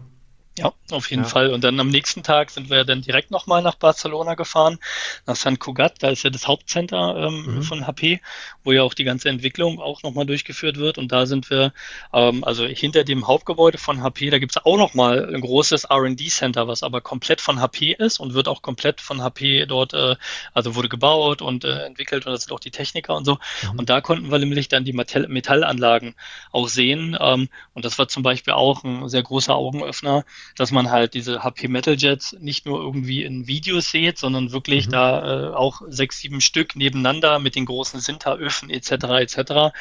Ja, auf jeden ja. Fall. Und dann am nächsten Tag sind wir dann direkt nochmal nach Barcelona gefahren, nach San Cugat. Da ist ja das Hauptcenter ähm, mhm. von HP, wo ja auch die ganze Entwicklung auch nochmal durchgeführt wird. Und da sind wir, ähm, also hinter dem Hauptgebäude von HP, da gibt es auch nochmal ein großes RD-Center, was aber komplett von HP ist und wird auch komplett von HP dort, äh, also wurde gebaut und äh, entwickelt und das sind auch die Techniker und so. Mhm. Und da konnten wir nämlich dann die Metall Metallanlagen auch sehen. Ähm, und das war zum Beispiel auch ein sehr großer Augenöffner dass man halt diese HP Metal Jets nicht nur irgendwie in Videos sieht, sondern wirklich mhm. da äh, auch sechs, sieben Stück nebeneinander mit den großen Sinteröfen etc. etc.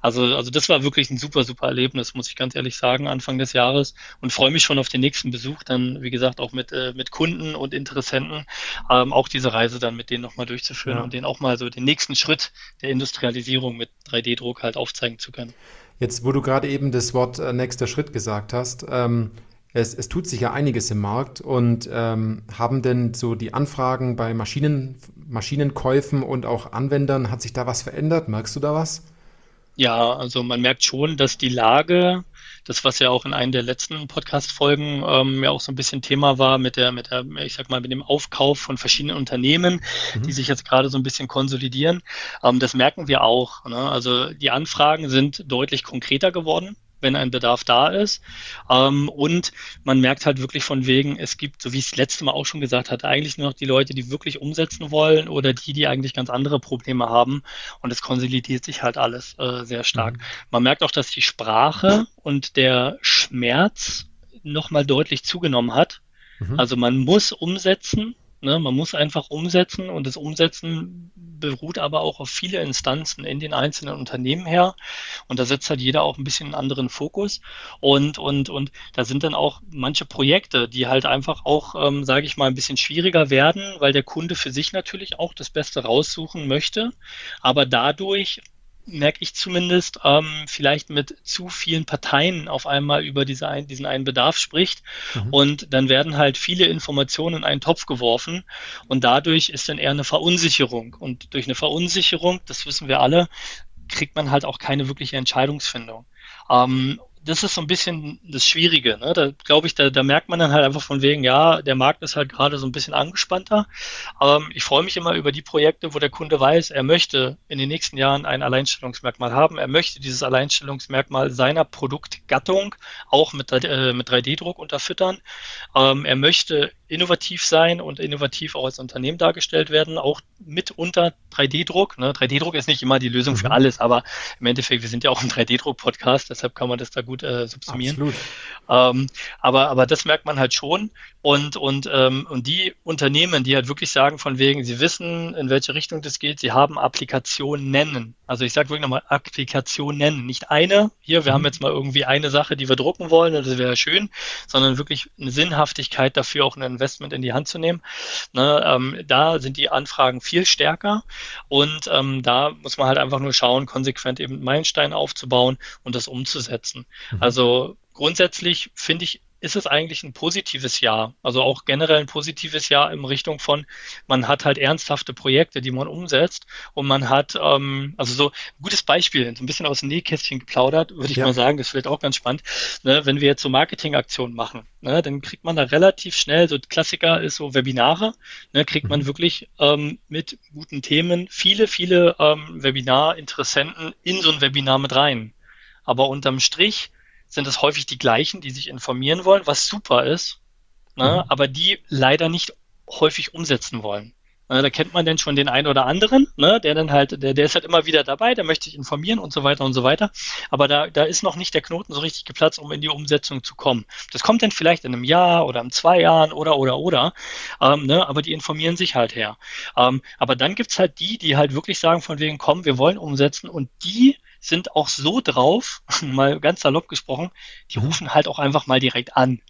Also, also das war wirklich ein super, super Erlebnis, muss ich ganz ehrlich sagen, Anfang des Jahres und freue mich schon auf den nächsten Besuch, dann wie gesagt auch mit, äh, mit Kunden und Interessenten, ähm, auch diese Reise dann mit denen nochmal durchzuführen ja. und denen auch mal so den nächsten Schritt der Industrialisierung mit 3D-Druck halt aufzeigen zu können. Jetzt, wo du gerade eben das Wort äh, nächster Schritt gesagt hast, ähm, es, es tut sich ja einiges im Markt und ähm, haben denn so die Anfragen bei Maschinen, Maschinenkäufen und auch Anwendern, hat sich da was verändert? Merkst du da was? Ja, also man merkt schon, dass die Lage, das was ja auch in einer der letzten Podcast-Folgen ähm, ja auch so ein bisschen Thema war mit der, mit der, ich sag mal, mit dem Aufkauf von verschiedenen Unternehmen, mhm. die sich jetzt gerade so ein bisschen konsolidieren, ähm, das merken wir auch. Ne? Also die Anfragen sind deutlich konkreter geworden wenn ein Bedarf da ist. Ähm, und man merkt halt wirklich von wegen, es gibt, so wie ich es letzte Mal auch schon gesagt hatte, eigentlich nur noch die Leute, die wirklich umsetzen wollen oder die, die eigentlich ganz andere Probleme haben. Und es konsolidiert sich halt alles äh, sehr stark. Mhm. Man merkt auch, dass die Sprache und der Schmerz nochmal deutlich zugenommen hat. Mhm. Also man muss umsetzen Ne? Man muss einfach umsetzen und das Umsetzen beruht aber auch auf viele Instanzen in den einzelnen Unternehmen her. Und da setzt halt jeder auch ein bisschen einen anderen Fokus. Und, und, und da sind dann auch manche Projekte, die halt einfach auch, ähm, sage ich mal, ein bisschen schwieriger werden, weil der Kunde für sich natürlich auch das Beste raussuchen möchte, aber dadurch merke ich zumindest, ähm, vielleicht mit zu vielen Parteien auf einmal über diese ein, diesen einen Bedarf spricht. Mhm. Und dann werden halt viele Informationen in einen Topf geworfen und dadurch ist dann eher eine Verunsicherung. Und durch eine Verunsicherung, das wissen wir alle, kriegt man halt auch keine wirkliche Entscheidungsfindung. Ähm, das ist so ein bisschen das Schwierige. Ne? Da glaube ich, da, da merkt man dann halt einfach von wegen, ja, der Markt ist halt gerade so ein bisschen angespannter. Ähm, ich freue mich immer über die Projekte, wo der Kunde weiß, er möchte in den nächsten Jahren ein Alleinstellungsmerkmal haben. Er möchte dieses Alleinstellungsmerkmal seiner Produktgattung auch mit, äh, mit 3D-Druck unterfüttern. Ähm, er möchte innovativ sein und innovativ auch als Unternehmen dargestellt werden, auch mitunter 3D-Druck. Ne? 3D-Druck ist nicht immer die Lösung mhm. für alles, aber im Endeffekt, wir sind ja auch ein 3D-Druck-Podcast, deshalb kann man das da gut äh, subsumieren. Ähm, aber, aber das merkt man halt schon. Und, und, ähm, und die Unternehmen, die halt wirklich sagen, von wegen, sie wissen, in welche Richtung das geht, sie haben Applikationen nennen. Also ich sage wirklich nochmal Applikationen nennen. Nicht eine, hier, wir mhm. haben jetzt mal irgendwie eine Sache, die wir drucken wollen, das wäre schön, sondern wirklich eine Sinnhaftigkeit dafür, auch ein Investment in die Hand zu nehmen. Ne, ähm, da sind die Anfragen viel stärker und ähm, da muss man halt einfach nur schauen, konsequent eben Meilensteine aufzubauen und das umzusetzen. Mhm. Also grundsätzlich finde ich ist es eigentlich ein positives Jahr. Also auch generell ein positives Jahr in Richtung von, man hat halt ernsthafte Projekte, die man umsetzt und man hat, ähm, also so ein gutes Beispiel, so ein bisschen aus dem Nähkästchen geplaudert, würde ich ja. mal sagen, das ist vielleicht auch ganz spannend, ne, wenn wir jetzt so Marketingaktionen machen, ne, dann kriegt man da relativ schnell, so Klassiker ist so Webinare, ne, kriegt man mhm. wirklich ähm, mit guten Themen viele, viele ähm, Webinar-Interessenten in so ein Webinar mit rein. Aber unterm Strich sind es häufig die gleichen, die sich informieren wollen, was super ist, ne, mhm. aber die leider nicht häufig umsetzen wollen. Ne, da kennt man denn schon den einen oder anderen, ne, der dann halt, der, der ist halt immer wieder dabei, der möchte sich informieren und so weiter und so weiter. Aber da, da ist noch nicht der Knoten so richtig geplatzt, um in die Umsetzung zu kommen. Das kommt dann vielleicht in einem Jahr oder in zwei Jahren oder oder oder. Ähm, ne, aber die informieren sich halt her. Ähm, aber dann gibt's halt die, die halt wirklich sagen, von wegen, komm, wir wollen umsetzen und die sind auch so drauf, <laughs> mal ganz salopp gesprochen, die rufen halt auch einfach mal direkt an.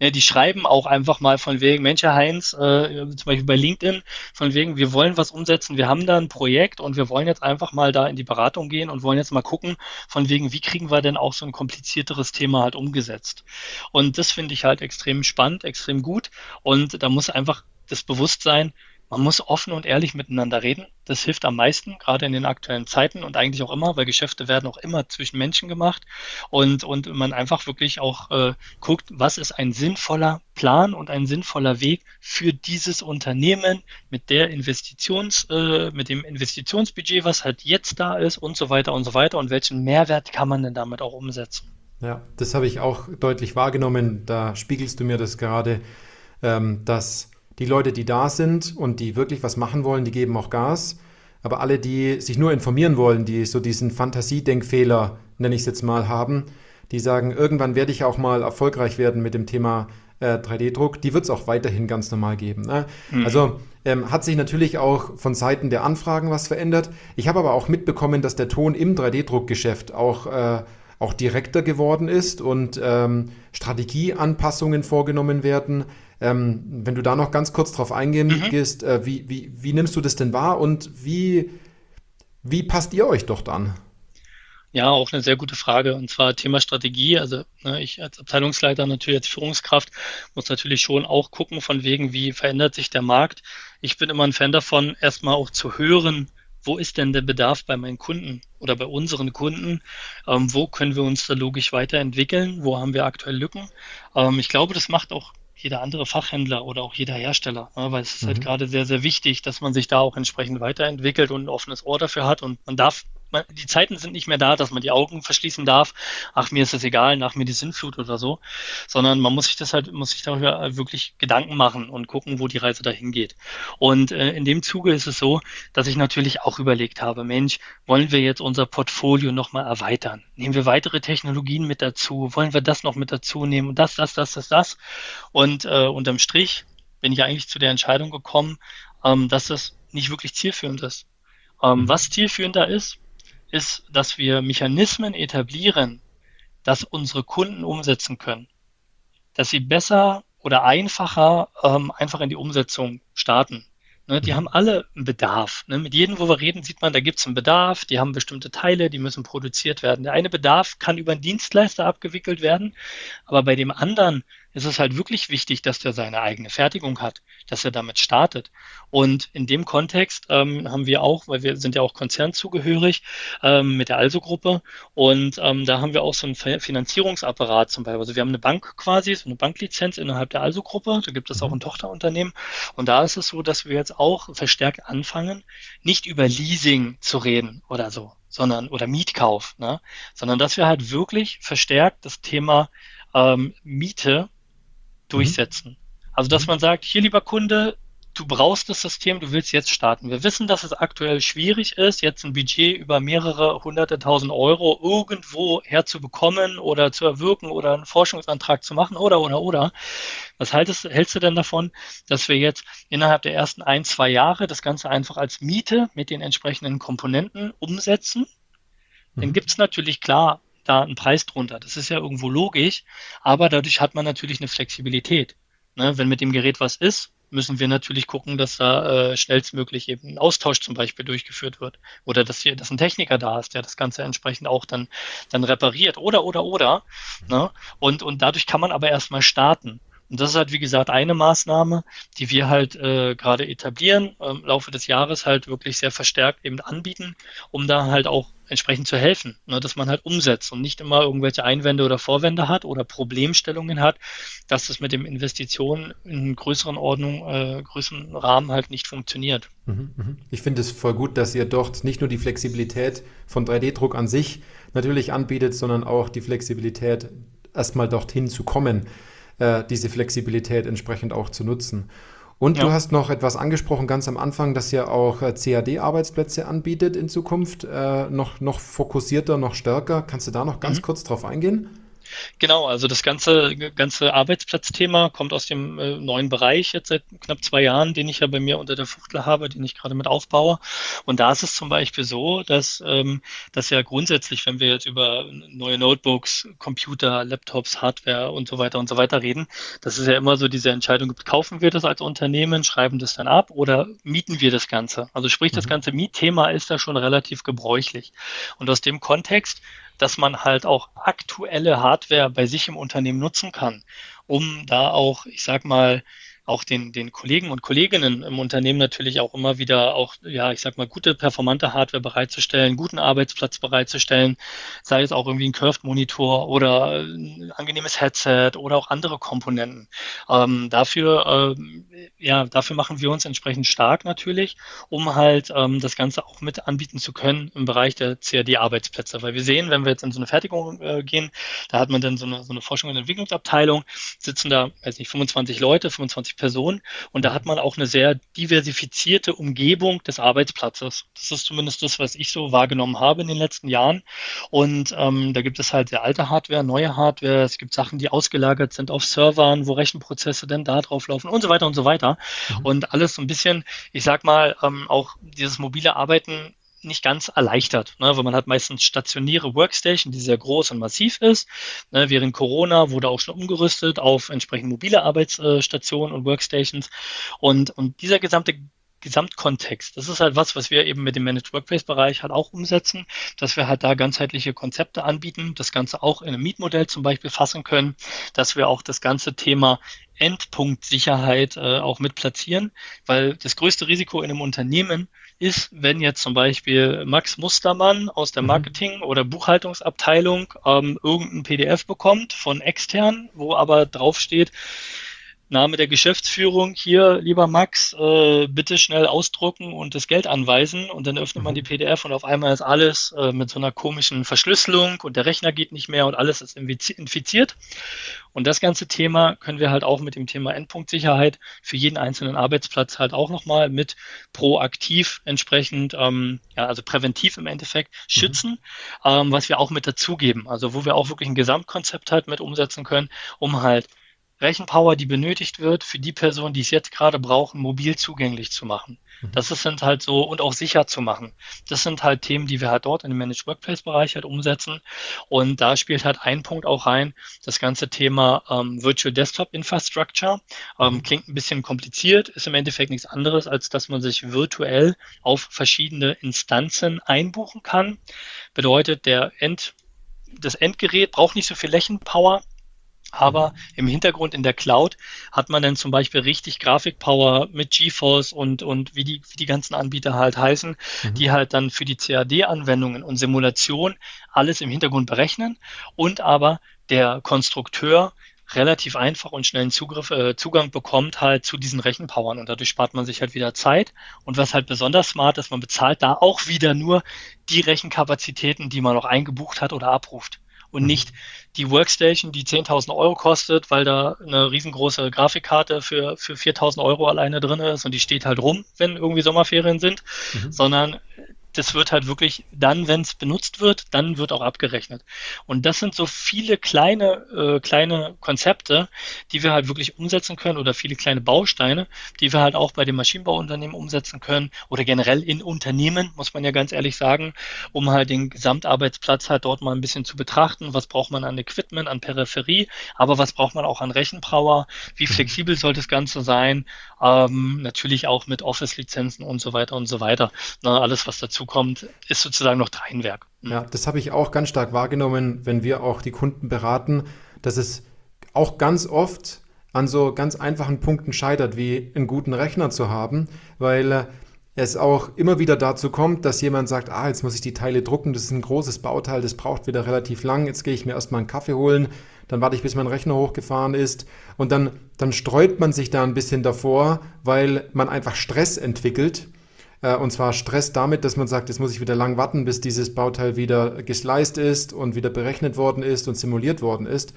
Ja, die schreiben auch einfach mal von wegen, Mensch, Herr Heinz, äh, zum Beispiel bei LinkedIn, von wegen, wir wollen was umsetzen, wir haben da ein Projekt und wir wollen jetzt einfach mal da in die Beratung gehen und wollen jetzt mal gucken, von wegen, wie kriegen wir denn auch so ein komplizierteres Thema halt umgesetzt. Und das finde ich halt extrem spannend, extrem gut und da muss einfach das Bewusstsein, man muss offen und ehrlich miteinander reden. Das hilft am meisten, gerade in den aktuellen Zeiten und eigentlich auch immer, weil Geschäfte werden auch immer zwischen Menschen gemacht und, und man einfach wirklich auch äh, guckt, was ist ein sinnvoller Plan und ein sinnvoller Weg für dieses Unternehmen mit der Investitions, äh, mit dem Investitionsbudget, was halt jetzt da ist und so weiter und so weiter und welchen Mehrwert kann man denn damit auch umsetzen. Ja, das habe ich auch deutlich wahrgenommen. Da spiegelst du mir das gerade, ähm, dass die Leute, die da sind und die wirklich was machen wollen, die geben auch Gas. Aber alle, die sich nur informieren wollen, die so diesen Fantasiedenkfehler, nenne ich es jetzt mal, haben, die sagen, irgendwann werde ich auch mal erfolgreich werden mit dem Thema äh, 3D-Druck, die wird es auch weiterhin ganz normal geben. Ne? Mhm. Also ähm, hat sich natürlich auch von Seiten der Anfragen was verändert. Ich habe aber auch mitbekommen, dass der Ton im 3D-Druckgeschäft auch, äh, auch direkter geworden ist und ähm, Strategieanpassungen vorgenommen werden. Ähm, wenn du da noch ganz kurz drauf eingehen mhm. gehst, äh, wie, wie, wie nimmst du das denn wahr und wie, wie passt ihr euch dort an? Ja, auch eine sehr gute Frage. Und zwar Thema Strategie. Also ne, ich als Abteilungsleiter, natürlich als Führungskraft, muss natürlich schon auch gucken, von wegen, wie verändert sich der Markt. Ich bin immer ein Fan davon, erstmal auch zu hören, wo ist denn der Bedarf bei meinen Kunden oder bei unseren Kunden? Ähm, wo können wir uns da logisch weiterentwickeln? Wo haben wir aktuell Lücken? Ähm, ich glaube, das macht auch jeder andere Fachhändler oder auch jeder Hersteller, ne, weil es ist halt mhm. halt gerade sehr, sehr wichtig, dass man sich da auch entsprechend weiterentwickelt und ein offenes Ohr dafür hat und man darf man, die Zeiten sind nicht mehr da, dass man die Augen verschließen darf, ach, mir ist das egal, nach mir die Sinnflut oder so, sondern man muss sich das halt, muss sich darüber wirklich Gedanken machen und gucken, wo die Reise dahin geht. Und äh, in dem Zuge ist es so, dass ich natürlich auch überlegt habe, Mensch, wollen wir jetzt unser Portfolio nochmal erweitern? Nehmen wir weitere Technologien mit dazu? Wollen wir das noch mit dazu nehmen? Und das, das, das, das, das. Und äh, unterm Strich bin ich eigentlich zu der Entscheidung gekommen, ähm, dass das nicht wirklich zielführend ist. Ähm, mhm. was zielführender ist, ist, dass wir Mechanismen etablieren, dass unsere Kunden umsetzen können. Dass sie besser oder einfacher ähm, einfach in die Umsetzung starten. Ne, die mhm. haben alle einen Bedarf. Ne? Mit jedem, wo wir reden, sieht man, da gibt es einen Bedarf, die haben bestimmte Teile, die müssen produziert werden. Der eine Bedarf kann über einen Dienstleister abgewickelt werden, aber bei dem anderen ist es halt wirklich wichtig, dass der seine eigene Fertigung hat, dass er damit startet. Und in dem Kontext ähm, haben wir auch, weil wir sind ja auch konzernzugehörig ähm, mit der Also-Gruppe und ähm, da haben wir auch so einen Finanzierungsapparat zum Beispiel. Also wir haben eine Bank quasi, so eine Banklizenz innerhalb der Also-Gruppe, da gibt es auch mhm. ein Tochterunternehmen und da ist es so, dass wir jetzt auch verstärkt anfangen, nicht über Leasing zu reden oder so, sondern oder Mietkauf, ne? sondern dass wir halt wirklich verstärkt das Thema ähm, Miete durchsetzen. Mhm. Also, dass man sagt, hier lieber Kunde, du brauchst das System, du willst jetzt starten. Wir wissen, dass es aktuell schwierig ist, jetzt ein Budget über mehrere hunderte tausend Euro irgendwo herzubekommen oder zu erwirken oder einen Forschungsantrag zu machen oder, oder, oder. Was hältst, hältst du denn davon, dass wir jetzt innerhalb der ersten ein, zwei Jahre das Ganze einfach als Miete mit den entsprechenden Komponenten umsetzen? Mhm. Dann gibt's natürlich klar da einen Preis drunter. Das ist ja irgendwo logisch, aber dadurch hat man natürlich eine Flexibilität. Ne? Wenn mit dem Gerät was ist, müssen wir natürlich gucken, dass da äh, schnellstmöglich eben ein Austausch zum Beispiel durchgeführt wird. Oder dass hier, dass ein Techniker da ist, der das Ganze entsprechend auch dann, dann repariert. Oder, oder, oder. Ne? Und, und dadurch kann man aber erstmal starten. Und das ist halt, wie gesagt, eine Maßnahme, die wir halt äh, gerade etablieren, äh, im Laufe des Jahres halt wirklich sehr verstärkt eben anbieten, um da halt auch entsprechend zu helfen, ne, dass man halt umsetzt und nicht immer irgendwelche Einwände oder Vorwände hat oder Problemstellungen hat, dass das mit dem Investitionen in größeren Ordnung, äh, größeren Rahmen halt nicht funktioniert. Mhm, mhm. Ich finde es voll gut, dass ihr dort nicht nur die Flexibilität von 3D-Druck an sich natürlich anbietet, sondern auch die Flexibilität, erstmal dorthin zu kommen, äh, diese Flexibilität entsprechend auch zu nutzen. Und ja. du hast noch etwas angesprochen ganz am Anfang, dass ihr auch äh, CAD-Arbeitsplätze anbietet in Zukunft, äh, noch, noch fokussierter, noch stärker. Kannst du da noch ganz mhm. kurz drauf eingehen? Genau, also das ganze, ganze Arbeitsplatzthema kommt aus dem äh, neuen Bereich jetzt seit knapp zwei Jahren, den ich ja bei mir unter der Fuchtel habe, den ich gerade mit aufbaue. Und da ist es zum Beispiel so, dass, ähm, dass ja grundsätzlich, wenn wir jetzt über neue Notebooks, Computer, Laptops, Hardware und so weiter und so weiter reden, dass es ja immer so diese Entscheidung gibt, kaufen wir das als Unternehmen, schreiben das dann ab oder mieten wir das Ganze? Also sprich, das mhm. ganze Mietthema ist da schon relativ gebräuchlich. Und aus dem Kontext dass man halt auch aktuelle Hardware bei sich im Unternehmen nutzen kann, um da auch, ich sag mal, auch den, den Kollegen und Kolleginnen im Unternehmen natürlich auch immer wieder auch, ja, ich sag mal, gute performante Hardware bereitzustellen, guten Arbeitsplatz bereitzustellen, sei es auch irgendwie ein Curved-Monitor oder ein angenehmes Headset oder auch andere Komponenten. Ähm, dafür, äh, ja, dafür machen wir uns entsprechend stark natürlich, um halt ähm, das Ganze auch mit anbieten zu können im Bereich der CAD-Arbeitsplätze. Weil wir sehen, wenn wir jetzt in so eine Fertigung äh, gehen, da hat man dann so eine, so eine Forschung- und Entwicklungsabteilung, sitzen da, weiß nicht, 25 Leute, 25 Personen. Und da hat man auch eine sehr diversifizierte Umgebung des Arbeitsplatzes. Das ist zumindest das, was ich so wahrgenommen habe in den letzten Jahren. Und ähm, da gibt es halt sehr alte Hardware, neue Hardware. Es gibt Sachen, die ausgelagert sind auf Servern, wo Rechenprozesse denn da drauf laufen und so weiter und so weiter. Mhm. Und alles so ein bisschen, ich sag mal, ähm, auch dieses mobile Arbeiten nicht ganz erleichtert, ne, weil man hat meistens stationäre Workstation, die sehr groß und massiv ist. Ne, während Corona wurde auch schon umgerüstet auf entsprechend mobile Arbeitsstationen und Workstations. Und, und dieser gesamte Gesamtkontext. Das ist halt was, was wir eben mit dem Managed Workplace Bereich halt auch umsetzen, dass wir halt da ganzheitliche Konzepte anbieten, das Ganze auch in einem Mietmodell zum Beispiel fassen können, dass wir auch das ganze Thema Endpunktsicherheit äh, auch mit platzieren, weil das größte Risiko in einem Unternehmen ist, wenn jetzt zum Beispiel Max Mustermann aus der mhm. Marketing- oder Buchhaltungsabteilung ähm, irgendein PDF bekommt von extern, wo aber draufsteht, Name der Geschäftsführung hier, lieber Max, äh, bitte schnell ausdrucken und das Geld anweisen und dann öffnet man mhm. die PDF und auf einmal ist alles äh, mit so einer komischen Verschlüsselung und der Rechner geht nicht mehr und alles ist infiziert. Und das ganze Thema können wir halt auch mit dem Thema Endpunktsicherheit für jeden einzelnen Arbeitsplatz halt auch nochmal mit proaktiv entsprechend, ähm, ja, also präventiv im Endeffekt mhm. schützen, mhm. ähm, was wir auch mit dazugeben. Also wo wir auch wirklich ein Gesamtkonzept halt mit umsetzen können, um halt Rechenpower, die benötigt wird, für die Person, die es jetzt gerade brauchen, mobil zugänglich zu machen. Mhm. Das sind halt so und auch sicher zu machen. Das sind halt Themen, die wir halt dort in dem Managed Workplace Bereich halt umsetzen. Und da spielt halt ein Punkt auch rein, das ganze Thema ähm, Virtual Desktop Infrastructure. Ähm, mhm. klingt ein bisschen kompliziert, ist im Endeffekt nichts anderes, als dass man sich virtuell auf verschiedene Instanzen einbuchen kann. Bedeutet, der End das Endgerät braucht nicht so viel Rechenpower, aber im Hintergrund in der Cloud hat man dann zum Beispiel richtig Grafikpower mit GeForce und, und wie, die, wie die ganzen Anbieter halt heißen, mhm. die halt dann für die CAD-Anwendungen und Simulation alles im Hintergrund berechnen und aber der Konstrukteur relativ einfach und schnellen Zugriff, äh, Zugang bekommt halt zu diesen Rechenpowern und dadurch spart man sich halt wieder Zeit. Und was halt besonders smart ist, man bezahlt da auch wieder nur die Rechenkapazitäten, die man noch eingebucht hat oder abruft und mhm. nicht die Workstation, die 10.000 Euro kostet, weil da eine riesengroße Grafikkarte für, für 4.000 Euro alleine drin ist und die steht halt rum, wenn irgendwie Sommerferien sind, mhm. sondern das wird halt wirklich dann, wenn es benutzt wird, dann wird auch abgerechnet. Und das sind so viele kleine, äh, kleine Konzepte, die wir halt wirklich umsetzen können oder viele kleine Bausteine, die wir halt auch bei den Maschinenbauunternehmen umsetzen können oder generell in Unternehmen, muss man ja ganz ehrlich sagen, um halt den Gesamtarbeitsplatz halt dort mal ein bisschen zu betrachten. Was braucht man an Equipment, an Peripherie, aber was braucht man auch an Rechenpower? Wie mhm. flexibel soll das Ganze sein? Ähm, natürlich auch mit Office-Lizenzen und so weiter und so weiter. Na, alles, was dazu kommt, ist sozusagen noch Dreinwerk. Mhm. Ja, das habe ich auch ganz stark wahrgenommen, wenn wir auch die Kunden beraten, dass es auch ganz oft an so ganz einfachen Punkten scheitert, wie einen guten Rechner zu haben, weil äh, es auch immer wieder dazu kommt, dass jemand sagt, ah, jetzt muss ich die Teile drucken, das ist ein großes Bauteil, das braucht wieder relativ lang, jetzt gehe ich mir erstmal einen Kaffee holen, dann warte ich, bis mein Rechner hochgefahren ist und dann, dann streut man sich da ein bisschen davor, weil man einfach Stress entwickelt äh, und zwar Stress damit, dass man sagt, jetzt muss ich wieder lang warten, bis dieses Bauteil wieder gesliced ist und wieder berechnet worden ist und simuliert worden ist.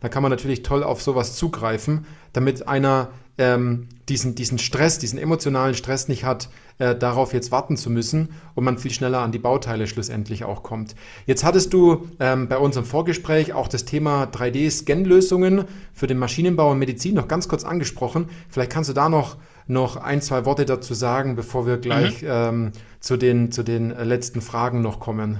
Da kann man natürlich toll auf sowas zugreifen, damit einer ähm, diesen, diesen Stress, diesen emotionalen Stress nicht hat, äh, darauf jetzt warten zu müssen und man viel schneller an die Bauteile schlussendlich auch kommt. Jetzt hattest du ähm, bei unserem Vorgespräch auch das Thema 3D-Scan-Lösungen für den Maschinenbau und Medizin noch ganz kurz angesprochen. Vielleicht kannst du da noch noch ein, zwei Worte dazu sagen, bevor wir gleich mhm. ähm, zu, den, zu den letzten Fragen noch kommen.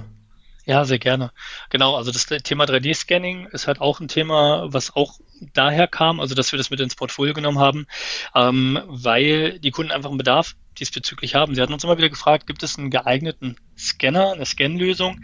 Ja, sehr gerne. Genau, also das Thema 3D-Scanning ist halt auch ein Thema, was auch daher kam, also dass wir das mit ins Portfolio genommen haben, ähm, weil die Kunden einfach einen Bedarf diesbezüglich haben. Sie hatten uns immer wieder gefragt, gibt es einen geeigneten Scanner, eine Scanlösung,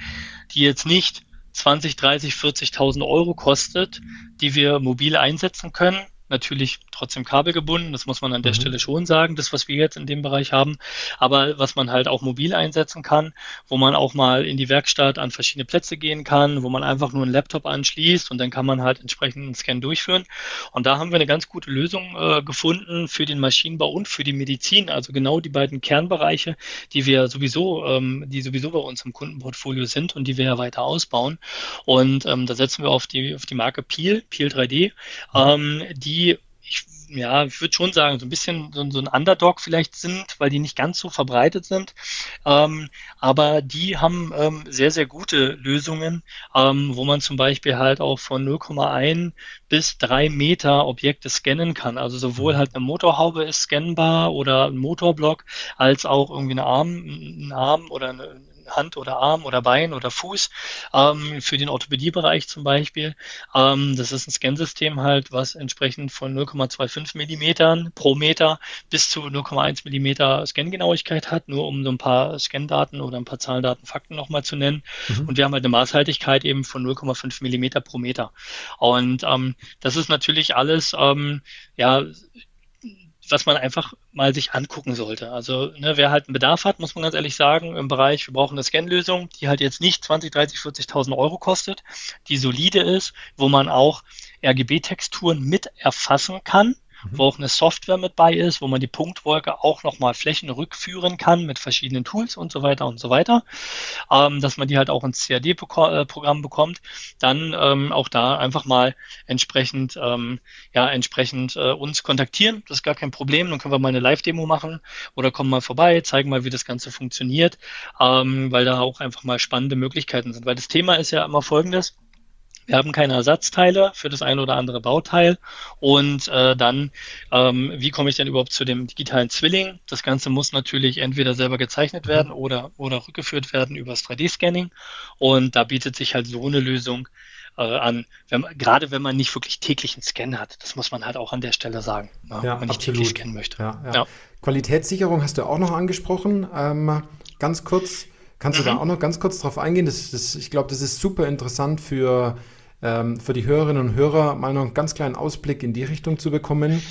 die jetzt nicht 20, 30, 40.000 Euro kostet, die wir mobil einsetzen können, natürlich trotzdem kabelgebunden, das muss man an der mhm. Stelle schon sagen, das, was wir jetzt in dem Bereich haben, aber was man halt auch mobil einsetzen kann, wo man auch mal in die Werkstatt an verschiedene Plätze gehen kann, wo man einfach nur einen Laptop anschließt und dann kann man halt entsprechend einen Scan durchführen. Und da haben wir eine ganz gute Lösung äh, gefunden für den Maschinenbau und für die Medizin, also genau die beiden Kernbereiche, die wir sowieso, ähm, die sowieso bei uns im Kundenportfolio sind und die wir ja weiter ausbauen. Und ähm, da setzen wir auf die, auf die Marke Peel, Peel 3D, ähm, die die, ich, ja, ich würde schon sagen, so ein bisschen so, so, ein Underdog vielleicht sind, weil die nicht ganz so verbreitet sind. Ähm, aber die haben ähm, sehr, sehr gute Lösungen, ähm, wo man zum Beispiel halt auch von 0,1 bis 3 Meter Objekte scannen kann. Also sowohl halt eine Motorhaube ist scannbar oder ein Motorblock, als auch irgendwie eine Arm, ein Arm oder eine, Hand oder Arm oder Bein oder Fuß, ähm, für den Orthopädiebereich zum Beispiel. Ähm, das ist ein Scansystem halt, was entsprechend von 0,25 Millimetern pro Meter bis zu 0,1 Millimeter Scangenauigkeit hat, nur um so ein paar Scandaten oder ein paar Zahlendaten, Fakten nochmal zu nennen. Mhm. Und wir haben halt eine Maßhaltigkeit eben von 0,5 Millimeter pro Meter. Und ähm, das ist natürlich alles, ähm, ja, was man einfach mal sich angucken sollte. Also ne, wer halt einen Bedarf hat, muss man ganz ehrlich sagen, im Bereich, wir brauchen eine Scanlösung, die halt jetzt nicht 20, 30, 40.000 Euro kostet, die solide ist, wo man auch RGB-Texturen mit erfassen kann mhm. wo auch eine Software mit bei ist, wo man die Punktwolke auch nochmal Flächen rückführen kann mit verschiedenen Tools und so weiter und so weiter, ähm, dass man die halt auch ins CAD-Programm bekommt, dann ähm, auch da einfach mal entsprechend, ähm, ja, entsprechend äh, uns kontaktieren. Das ist gar kein Problem. Dann können wir mal eine Live-Demo machen oder kommen mal vorbei, zeigen mal, wie das Ganze funktioniert, ähm, weil da auch einfach mal spannende Möglichkeiten sind. Weil das Thema ist ja immer folgendes Wir haben keine Ersatzteile für das eine oder andere Bauteil. Und äh, dann, ähm, wie komme ich denn überhaupt zu dem digitalen Zwilling? Das Ganze muss natürlich entweder selber gezeichnet mhm. werden oder, oder rückgeführt werden übers 3D-Scanning. Und da bietet sich halt so eine Lösung äh, an, wenn gerade wenn man nicht wirklich täglichen Scan hat. Das muss man halt auch an der Stelle sagen, ne? ja, wenn man nicht täglich scannen möchte. Ja, ja. Qualitätssicherung hast du auch noch angesprochen. Ähm, ganz kurz, kannst du da mhm. auch noch ganz kurz drauf eingehen? Das, das, ich glaube, das ist super interessant für ähm, für die Hörerinnen und Hörer mal noch einen ganz kleinen Ausblick in die Richtung zu bekommen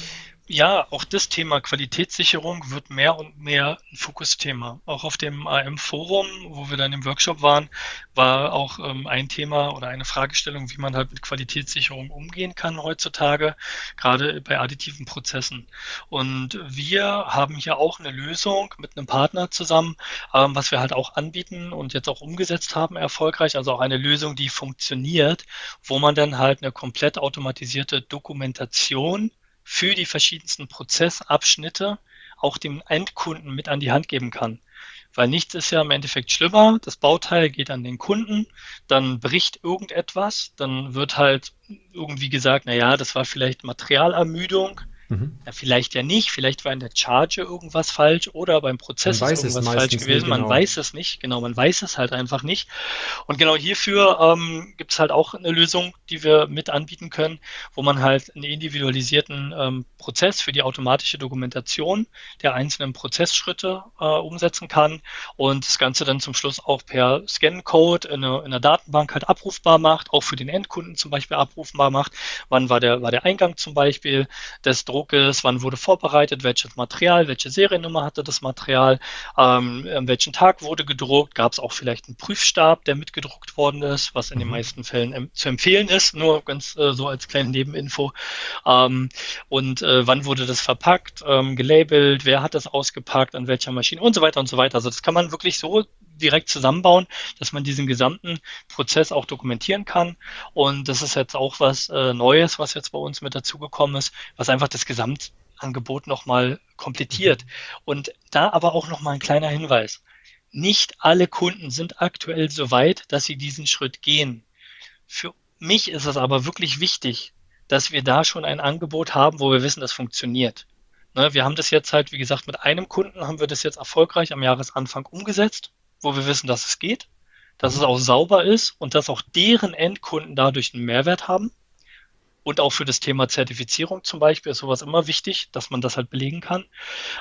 ja, auch das Thema Qualitätssicherung wird mehr und mehr ein Fokusthema. Auch auf dem AM-Forum, wo wir dann im Workshop waren, war auch ähm, ein Thema oder eine Fragestellung, wie man halt mit Qualitätssicherung umgehen kann heutzutage, gerade bei additiven Prozessen. Und wir haben hier auch eine Lösung mit einem Partner zusammen, ähm, was wir halt auch anbieten und jetzt auch umgesetzt haben erfolgreich. Also auch eine Lösung, die funktioniert, wo man dann halt eine komplett automatisierte Dokumentation für die verschiedensten Prozessabschnitte auch dem Endkunden mit an die Hand geben kann. Weil nichts ist ja im Endeffekt schlimmer. Das Bauteil geht an den Kunden, dann bricht irgendetwas, dann wird halt irgendwie gesagt, na ja, das war vielleicht Materialermüdung Mhm. Ja, vielleicht ja nicht, vielleicht war in der Charge irgendwas falsch oder beim Prozess ist irgendwas falsch gewesen. Genau. Man weiß es nicht, genau, man weiß es halt einfach nicht. Und genau hierfür ähm, gibt es halt auch eine Lösung, die wir mit anbieten können, wo man halt einen individualisierten ähm, Prozess für die automatische Dokumentation der einzelnen Prozessschritte äh, umsetzen kann und das Ganze dann zum Schluss auch per Scan-Code in, in einer Datenbank halt abrufbar macht, auch für den Endkunden zum Beispiel abrufbar macht. Wann war der, war der Eingang zum Beispiel des Drucks Druckes, wann wurde vorbereitet, welches Material, welche Seriennummer hatte das Material, ähm, an welchem Tag wurde gedruckt, gab es auch vielleicht einen Prüfstab, der mitgedruckt worden ist, was in den mhm. meisten Fällen em zu empfehlen ist, nur ganz äh, so als kleine Nebeninfo. Ähm, und äh, wann wurde das verpackt, ähm, gelabelt, wer hat das ausgepackt, an welcher Maschine und so weiter und so weiter. Also das kann man wirklich so direkt zusammenbauen, dass man diesen gesamten Prozess auch dokumentieren kann. Und das ist jetzt auch was äh, Neues, was jetzt bei uns mit dazugekommen ist, was einfach das Gesamtangebot nochmal komplettiert. Und da aber auch nochmal ein kleiner Hinweis. Nicht alle Kunden sind aktuell so weit, dass sie diesen Schritt gehen. Für mich ist es aber wirklich wichtig, dass wir da schon ein Angebot haben, wo wir wissen, das funktioniert. Ne, wir haben das jetzt halt, wie gesagt, mit einem Kunden haben wir das jetzt erfolgreich am Jahresanfang umgesetzt wo wir wissen, dass es geht, dass es auch sauber ist und dass auch deren Endkunden dadurch einen Mehrwert haben. Und auch für das Thema Zertifizierung zum Beispiel ist sowas immer wichtig, dass man das halt belegen kann.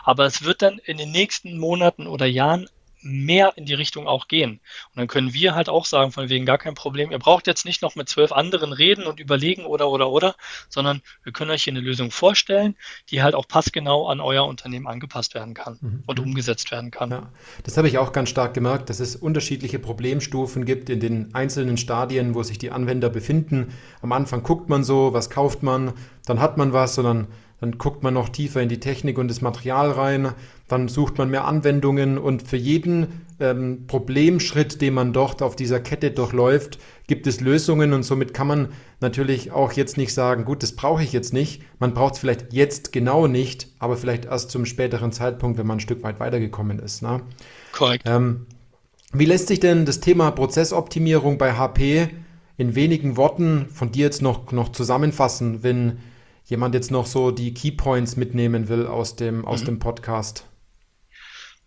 Aber es wird dann in den nächsten Monaten oder Jahren mehr in die Richtung auch gehen. Und dann können wir halt auch sagen, von wegen gar kein Problem, ihr braucht jetzt nicht noch mit zwölf anderen reden und überlegen oder oder oder, sondern wir können euch hier eine Lösung vorstellen, die halt auch passgenau an euer Unternehmen angepasst werden kann mhm. und umgesetzt werden kann. Ja, das habe ich auch ganz stark gemerkt, dass es unterschiedliche Problemstufen gibt in den einzelnen Stadien, wo sich die Anwender befinden. Am Anfang guckt man so, was kauft man, dann hat man was, sondern dann guckt man noch tiefer in die Technik und das Material rein, dann sucht man mehr Anwendungen und für jeden ähm, Problemschritt, den man dort auf dieser Kette durchläuft, gibt es Lösungen und somit kann man natürlich auch jetzt nicht sagen, gut, das brauche ich jetzt nicht. Man braucht es vielleicht jetzt genau nicht, aber vielleicht erst zum späteren Zeitpunkt, wenn man ein Stück weit weitergekommen ist. Ne? Korrekt. Ähm, wie lässt sich denn das Thema Prozessoptimierung bei HP in wenigen Worten von dir jetzt noch, noch zusammenfassen, wenn jemand jetzt noch so die Keypoints mitnehmen will aus dem, aus mhm. dem Podcast?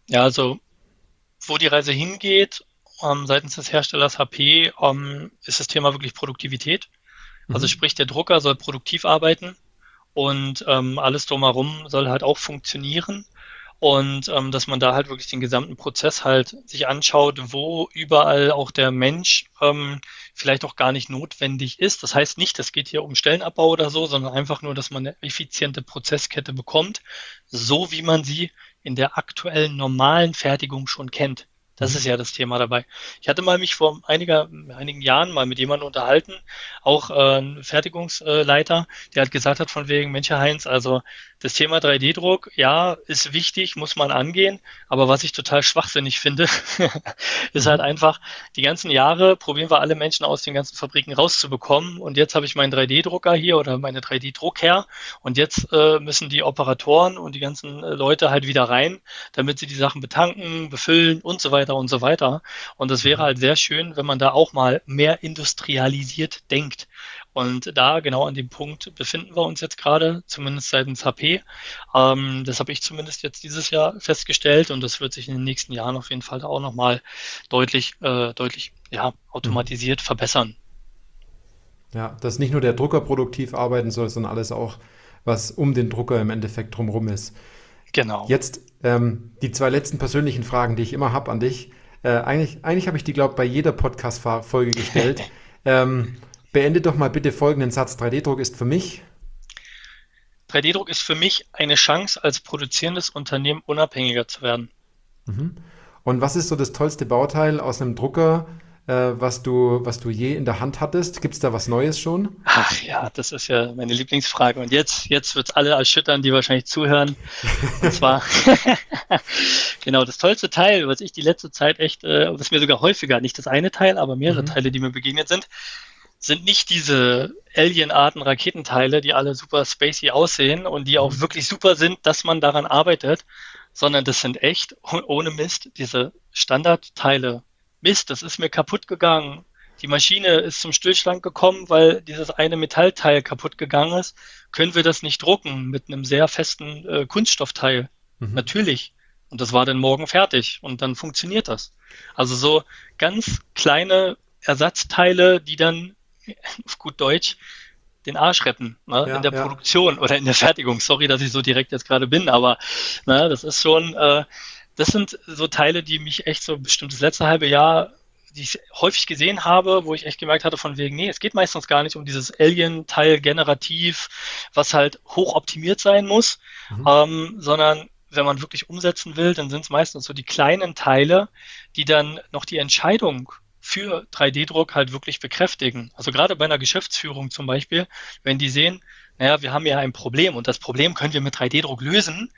Ja, also wo die Reise hingeht, ähm, seitens des Herstellers HP, ähm, ist das Thema wirklich Produktivität. Also mhm. Sprich, der Drucker soll produktiv arbeiten und ähm, alles drumherum soll halt auch funktionieren und ähm, dass man da halt wirklich den gesamten Prozess halt sich anschaut, wo überall auch der Mensch ähm, vielleicht auch gar nicht notwendig ist. Das heißt nicht, es geht hier um Stellenabbau oder so, sondern einfach nur, dass man eine effiziente Prozesskette bekommt, so wie man sie in der aktuellen normalen Fertigung schon kennt. Das ist ja das Thema dabei. Ich hatte mal mich vor einiger, einigen Jahren mal mit jemandem unterhalten, auch äh, ein Fertigungsleiter, der halt gesagt hat von wegen, Mensch, Heinz, also das Thema 3D-Druck, ja, ist wichtig, muss man angehen, aber was ich total schwachsinnig finde, <laughs> ist halt einfach, die ganzen Jahre probieren wir alle Menschen aus den ganzen Fabriken rauszubekommen und jetzt habe ich meinen 3D-Drucker hier oder meine 3D-Drucker und jetzt äh, müssen die Operatoren und die ganzen äh, Leute halt wieder rein, damit sie die Sachen betanken, befüllen und so weiter weiter und so weiter. Und es wäre halt sehr schön, wenn man da auch mal mehr industrialisiert denkt. Und da genau an dem Punkt befinden wir uns jetzt gerade, zumindest seitens HP. Ähm, das habe ich zumindest jetzt dieses Jahr festgestellt und das wird sich in den nächsten Jahren auf jeden Fall auch nochmal deutlich, äh, deutlich ja, automatisiert mhm. verbessern. Ja, dass nicht nur der Drucker produktiv arbeiten soll, sondern alles auch, was um den Drucker im Endeffekt drumherum ist. Genau. Jetzt ähm, die zwei letzten persönlichen Fragen, die ich immer habe an dich. Äh, eigentlich eigentlich habe ich die, glaube ich, bei jeder Podcast-Folge gestellt. <laughs> ähm, beende doch mal bitte folgenden Satz. 3D-Druck ist für mich. 3D-Druck ist für mich eine Chance, als produzierendes Unternehmen unabhängiger zu werden. Mhm. Und was ist so das tollste Bauteil aus einem Drucker, was, du, was du je in der Hand hattest? Gibt es da was Neues schon? Ach ja, das ist ja meine Lieblingsfrage. Und jetzt, jetzt wird es alle erschüttern, die wahrscheinlich zuhören. Und zwar, <laughs> <laughs> genau, das tollste Teil, was ich die letzte Zeit echt, äh, was mir sogar häufiger, nicht das eine Teil, aber mehrere mhm. Teile, die mir begegnet sind, sind nicht diese Alien-Arten Raketenteile, die alle super spacey aussehen und die auch mhm. wirklich super sind, dass man daran arbeitet, sondern das sind echt, ohne Mist, diese Standardteile Mist, das ist mir kaputt gegangen. Die Maschine ist zum Stillstand gekommen, weil dieses eine Metallteil kaputt gegangen ist. Können wir das nicht drucken mit einem sehr festen äh, Kunststoffteil? Mhm. Natürlich. Und das war dann morgen fertig und dann funktioniert das. Also so ganz kleine Ersatzteile, die dann auf <laughs> gut Deutsch den Arsch retten ne, ja, in der ja. Produktion oder in der Fertigung. Sorry, dass ich so direkt jetzt gerade bin, aber ne, das ist schon, äh, das sind so Teile, die mich echt so bestimmt das letzte halbe Jahr, die ich häufig gesehen habe, wo ich echt gemerkt hatte von wegen, nee, es geht meistens gar nicht um dieses Alien-Teil generativ, was halt hoch optimiert sein muss, mhm. ähm, sondern wenn man wirklich umsetzen will, dann sind es meistens so die kleinen Teile, die dann noch die Entscheidung für 3D-Druck halt wirklich bekräftigen. Also gerade bei einer Geschäftsführung zum Beispiel, wenn die sehen, naja, wir haben ja ein Problem und das Problem können wir mit 3D-Druck lösen,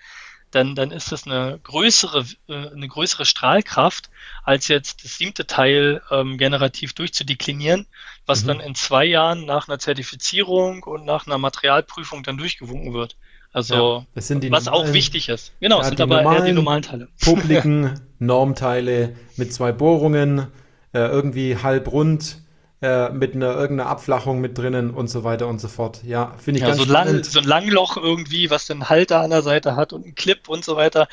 dann, dann ist das eine größere, äh, eine größere Strahlkraft, als jetzt das siebte Teil ähm, generativ durchzudeklinieren, was mhm. dann in zwei Jahren nach einer Zertifizierung und nach einer Materialprüfung dann durchgewunken wird. Also, ja, was normalen, auch wichtig ist. Genau, ja, es sind aber eher die normalen Teile. <laughs> Publiken Normteile mit zwei Bohrungen, äh, irgendwie halb rund, äh, mit einer irgendeiner Abflachung mit drinnen und so weiter und so fort. Ja, finde ich ja, ganz so spannend. Lang, so ein Langloch irgendwie, was den Halter an der Seite hat und einen Clip und so weiter.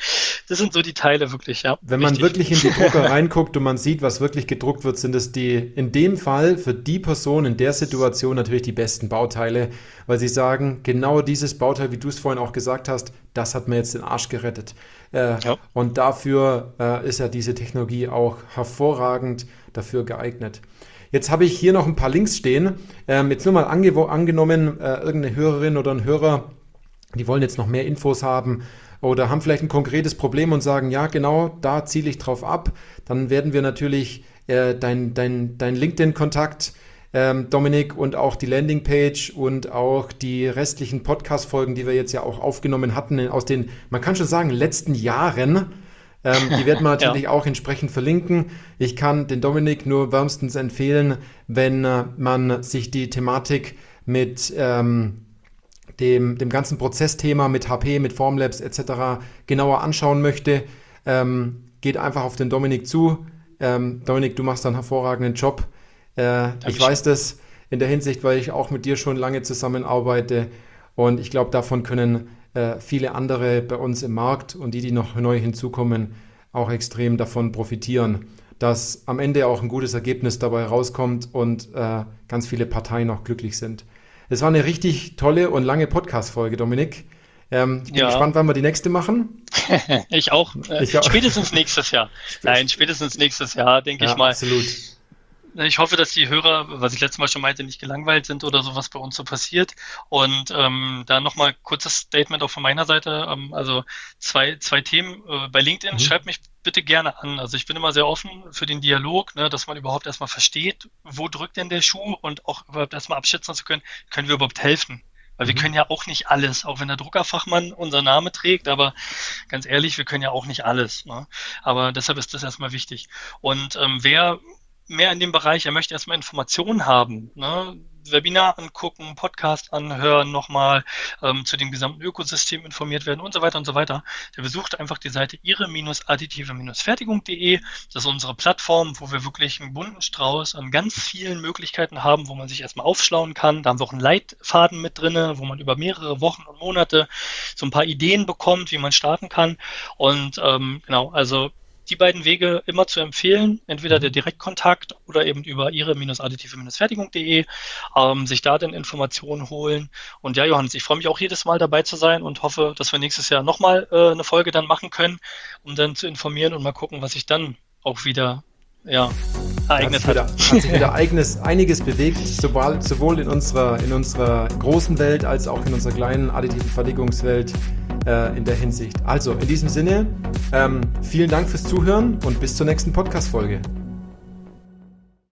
Das sind so die Teile wirklich, ja. Wenn man wirklich in die <laughs> Drucker reinguckt und man sieht, was wirklich gedruckt wird, sind es die, in dem Fall für die Person in der Situation natürlich die besten Bauteile, weil sie sagen, genau dieses Bauteil, wie du es vorhin auch gesagt hast, das hat mir jetzt den Arsch gerettet. Äh, ja. Und dafür äh, ist ja diese Technologie auch hervorragend dafür geeignet. Jetzt habe ich hier noch ein paar Links stehen. Ähm, jetzt nur mal ange angenommen, äh, irgendeine Hörerin oder ein Hörer, die wollen jetzt noch mehr Infos haben oder haben vielleicht ein konkretes Problem und sagen, ja, genau, da ziele ich drauf ab. Dann werden wir natürlich äh, dein, dein, dein LinkedIn-Kontakt, ähm, Dominik, und auch die Landingpage und auch die restlichen Podcast-Folgen, die wir jetzt ja auch aufgenommen hatten, aus den, man kann schon sagen, letzten Jahren ähm, die werden wir <laughs> natürlich ja. auch entsprechend verlinken. Ich kann den Dominik nur wärmstens empfehlen, wenn äh, man sich die Thematik mit ähm, dem, dem ganzen Prozessthema mit HP, mit Formlabs etc. genauer anschauen möchte. Ähm, geht einfach auf den Dominik zu. Ähm, Dominik, du machst einen hervorragenden Job. Äh, ich weiß das in der Hinsicht, weil ich auch mit dir schon lange zusammenarbeite. Und ich glaube, davon können viele andere bei uns im Markt und die, die noch neu hinzukommen, auch extrem davon profitieren, dass am Ende auch ein gutes Ergebnis dabei rauskommt und äh, ganz viele Parteien auch glücklich sind. Es war eine richtig tolle und lange Podcast-Folge, Dominik. Ähm, ich bin ja. gespannt, wann wir die nächste machen. <laughs> ich auch. Äh, ich auch. Spätestens nächstes Jahr. <laughs> Nein, spätestens nächstes Jahr, denke ja, ich mal. Absolut. Ich hoffe, dass die Hörer, was ich letztes Mal schon meinte, nicht gelangweilt sind oder so, was bei uns so passiert. Und ähm, da nochmal kurzes Statement auch von meiner Seite. Ähm, also zwei, zwei Themen. Äh, bei LinkedIn, mhm. schreibt mich bitte gerne an. Also ich bin immer sehr offen für den Dialog, ne, dass man überhaupt erstmal versteht, wo drückt denn der Schuh und auch überhaupt erstmal abschätzen zu können, können wir überhaupt helfen. Weil wir mhm. können ja auch nicht alles, auch wenn der Druckerfachmann unser Name trägt, aber ganz ehrlich, wir können ja auch nicht alles. Ne? Aber deshalb ist das erstmal wichtig. Und ähm, wer mehr in dem Bereich, er möchte erstmal Informationen haben. Ne? Webinar angucken, Podcast anhören, nochmal ähm, zu dem gesamten Ökosystem informiert werden und so weiter und so weiter, der besucht einfach die Seite ihre-additive-fertigung.de. Das ist unsere Plattform, wo wir wirklich einen bunten Strauß an ganz vielen Möglichkeiten haben, wo man sich erstmal aufschlauen kann. Da haben wir auch einen Leitfaden mit drinne, wo man über mehrere Wochen und Monate so ein paar Ideen bekommt, wie man starten kann. Und ähm, genau, also die beiden Wege immer zu empfehlen, entweder der Direktkontakt oder eben über ihre-additive-fertigung.de, ähm, sich da dann Informationen holen. Und ja, Johannes, ich freue mich auch jedes Mal dabei zu sein und hoffe, dass wir nächstes Jahr nochmal äh, eine Folge dann machen können, um dann zu informieren und mal gucken, was sich dann auch wieder ja, ereignet hat. Wieder, hat sich wieder eigenes, einiges bewegt, sowohl, sowohl in, unserer, in unserer großen Welt als auch in unserer kleinen additiven Fertigungswelt äh, in der Hinsicht. Also, in diesem Sinne, ähm, vielen Dank fürs Zuhören und bis zur nächsten Podcast-Folge.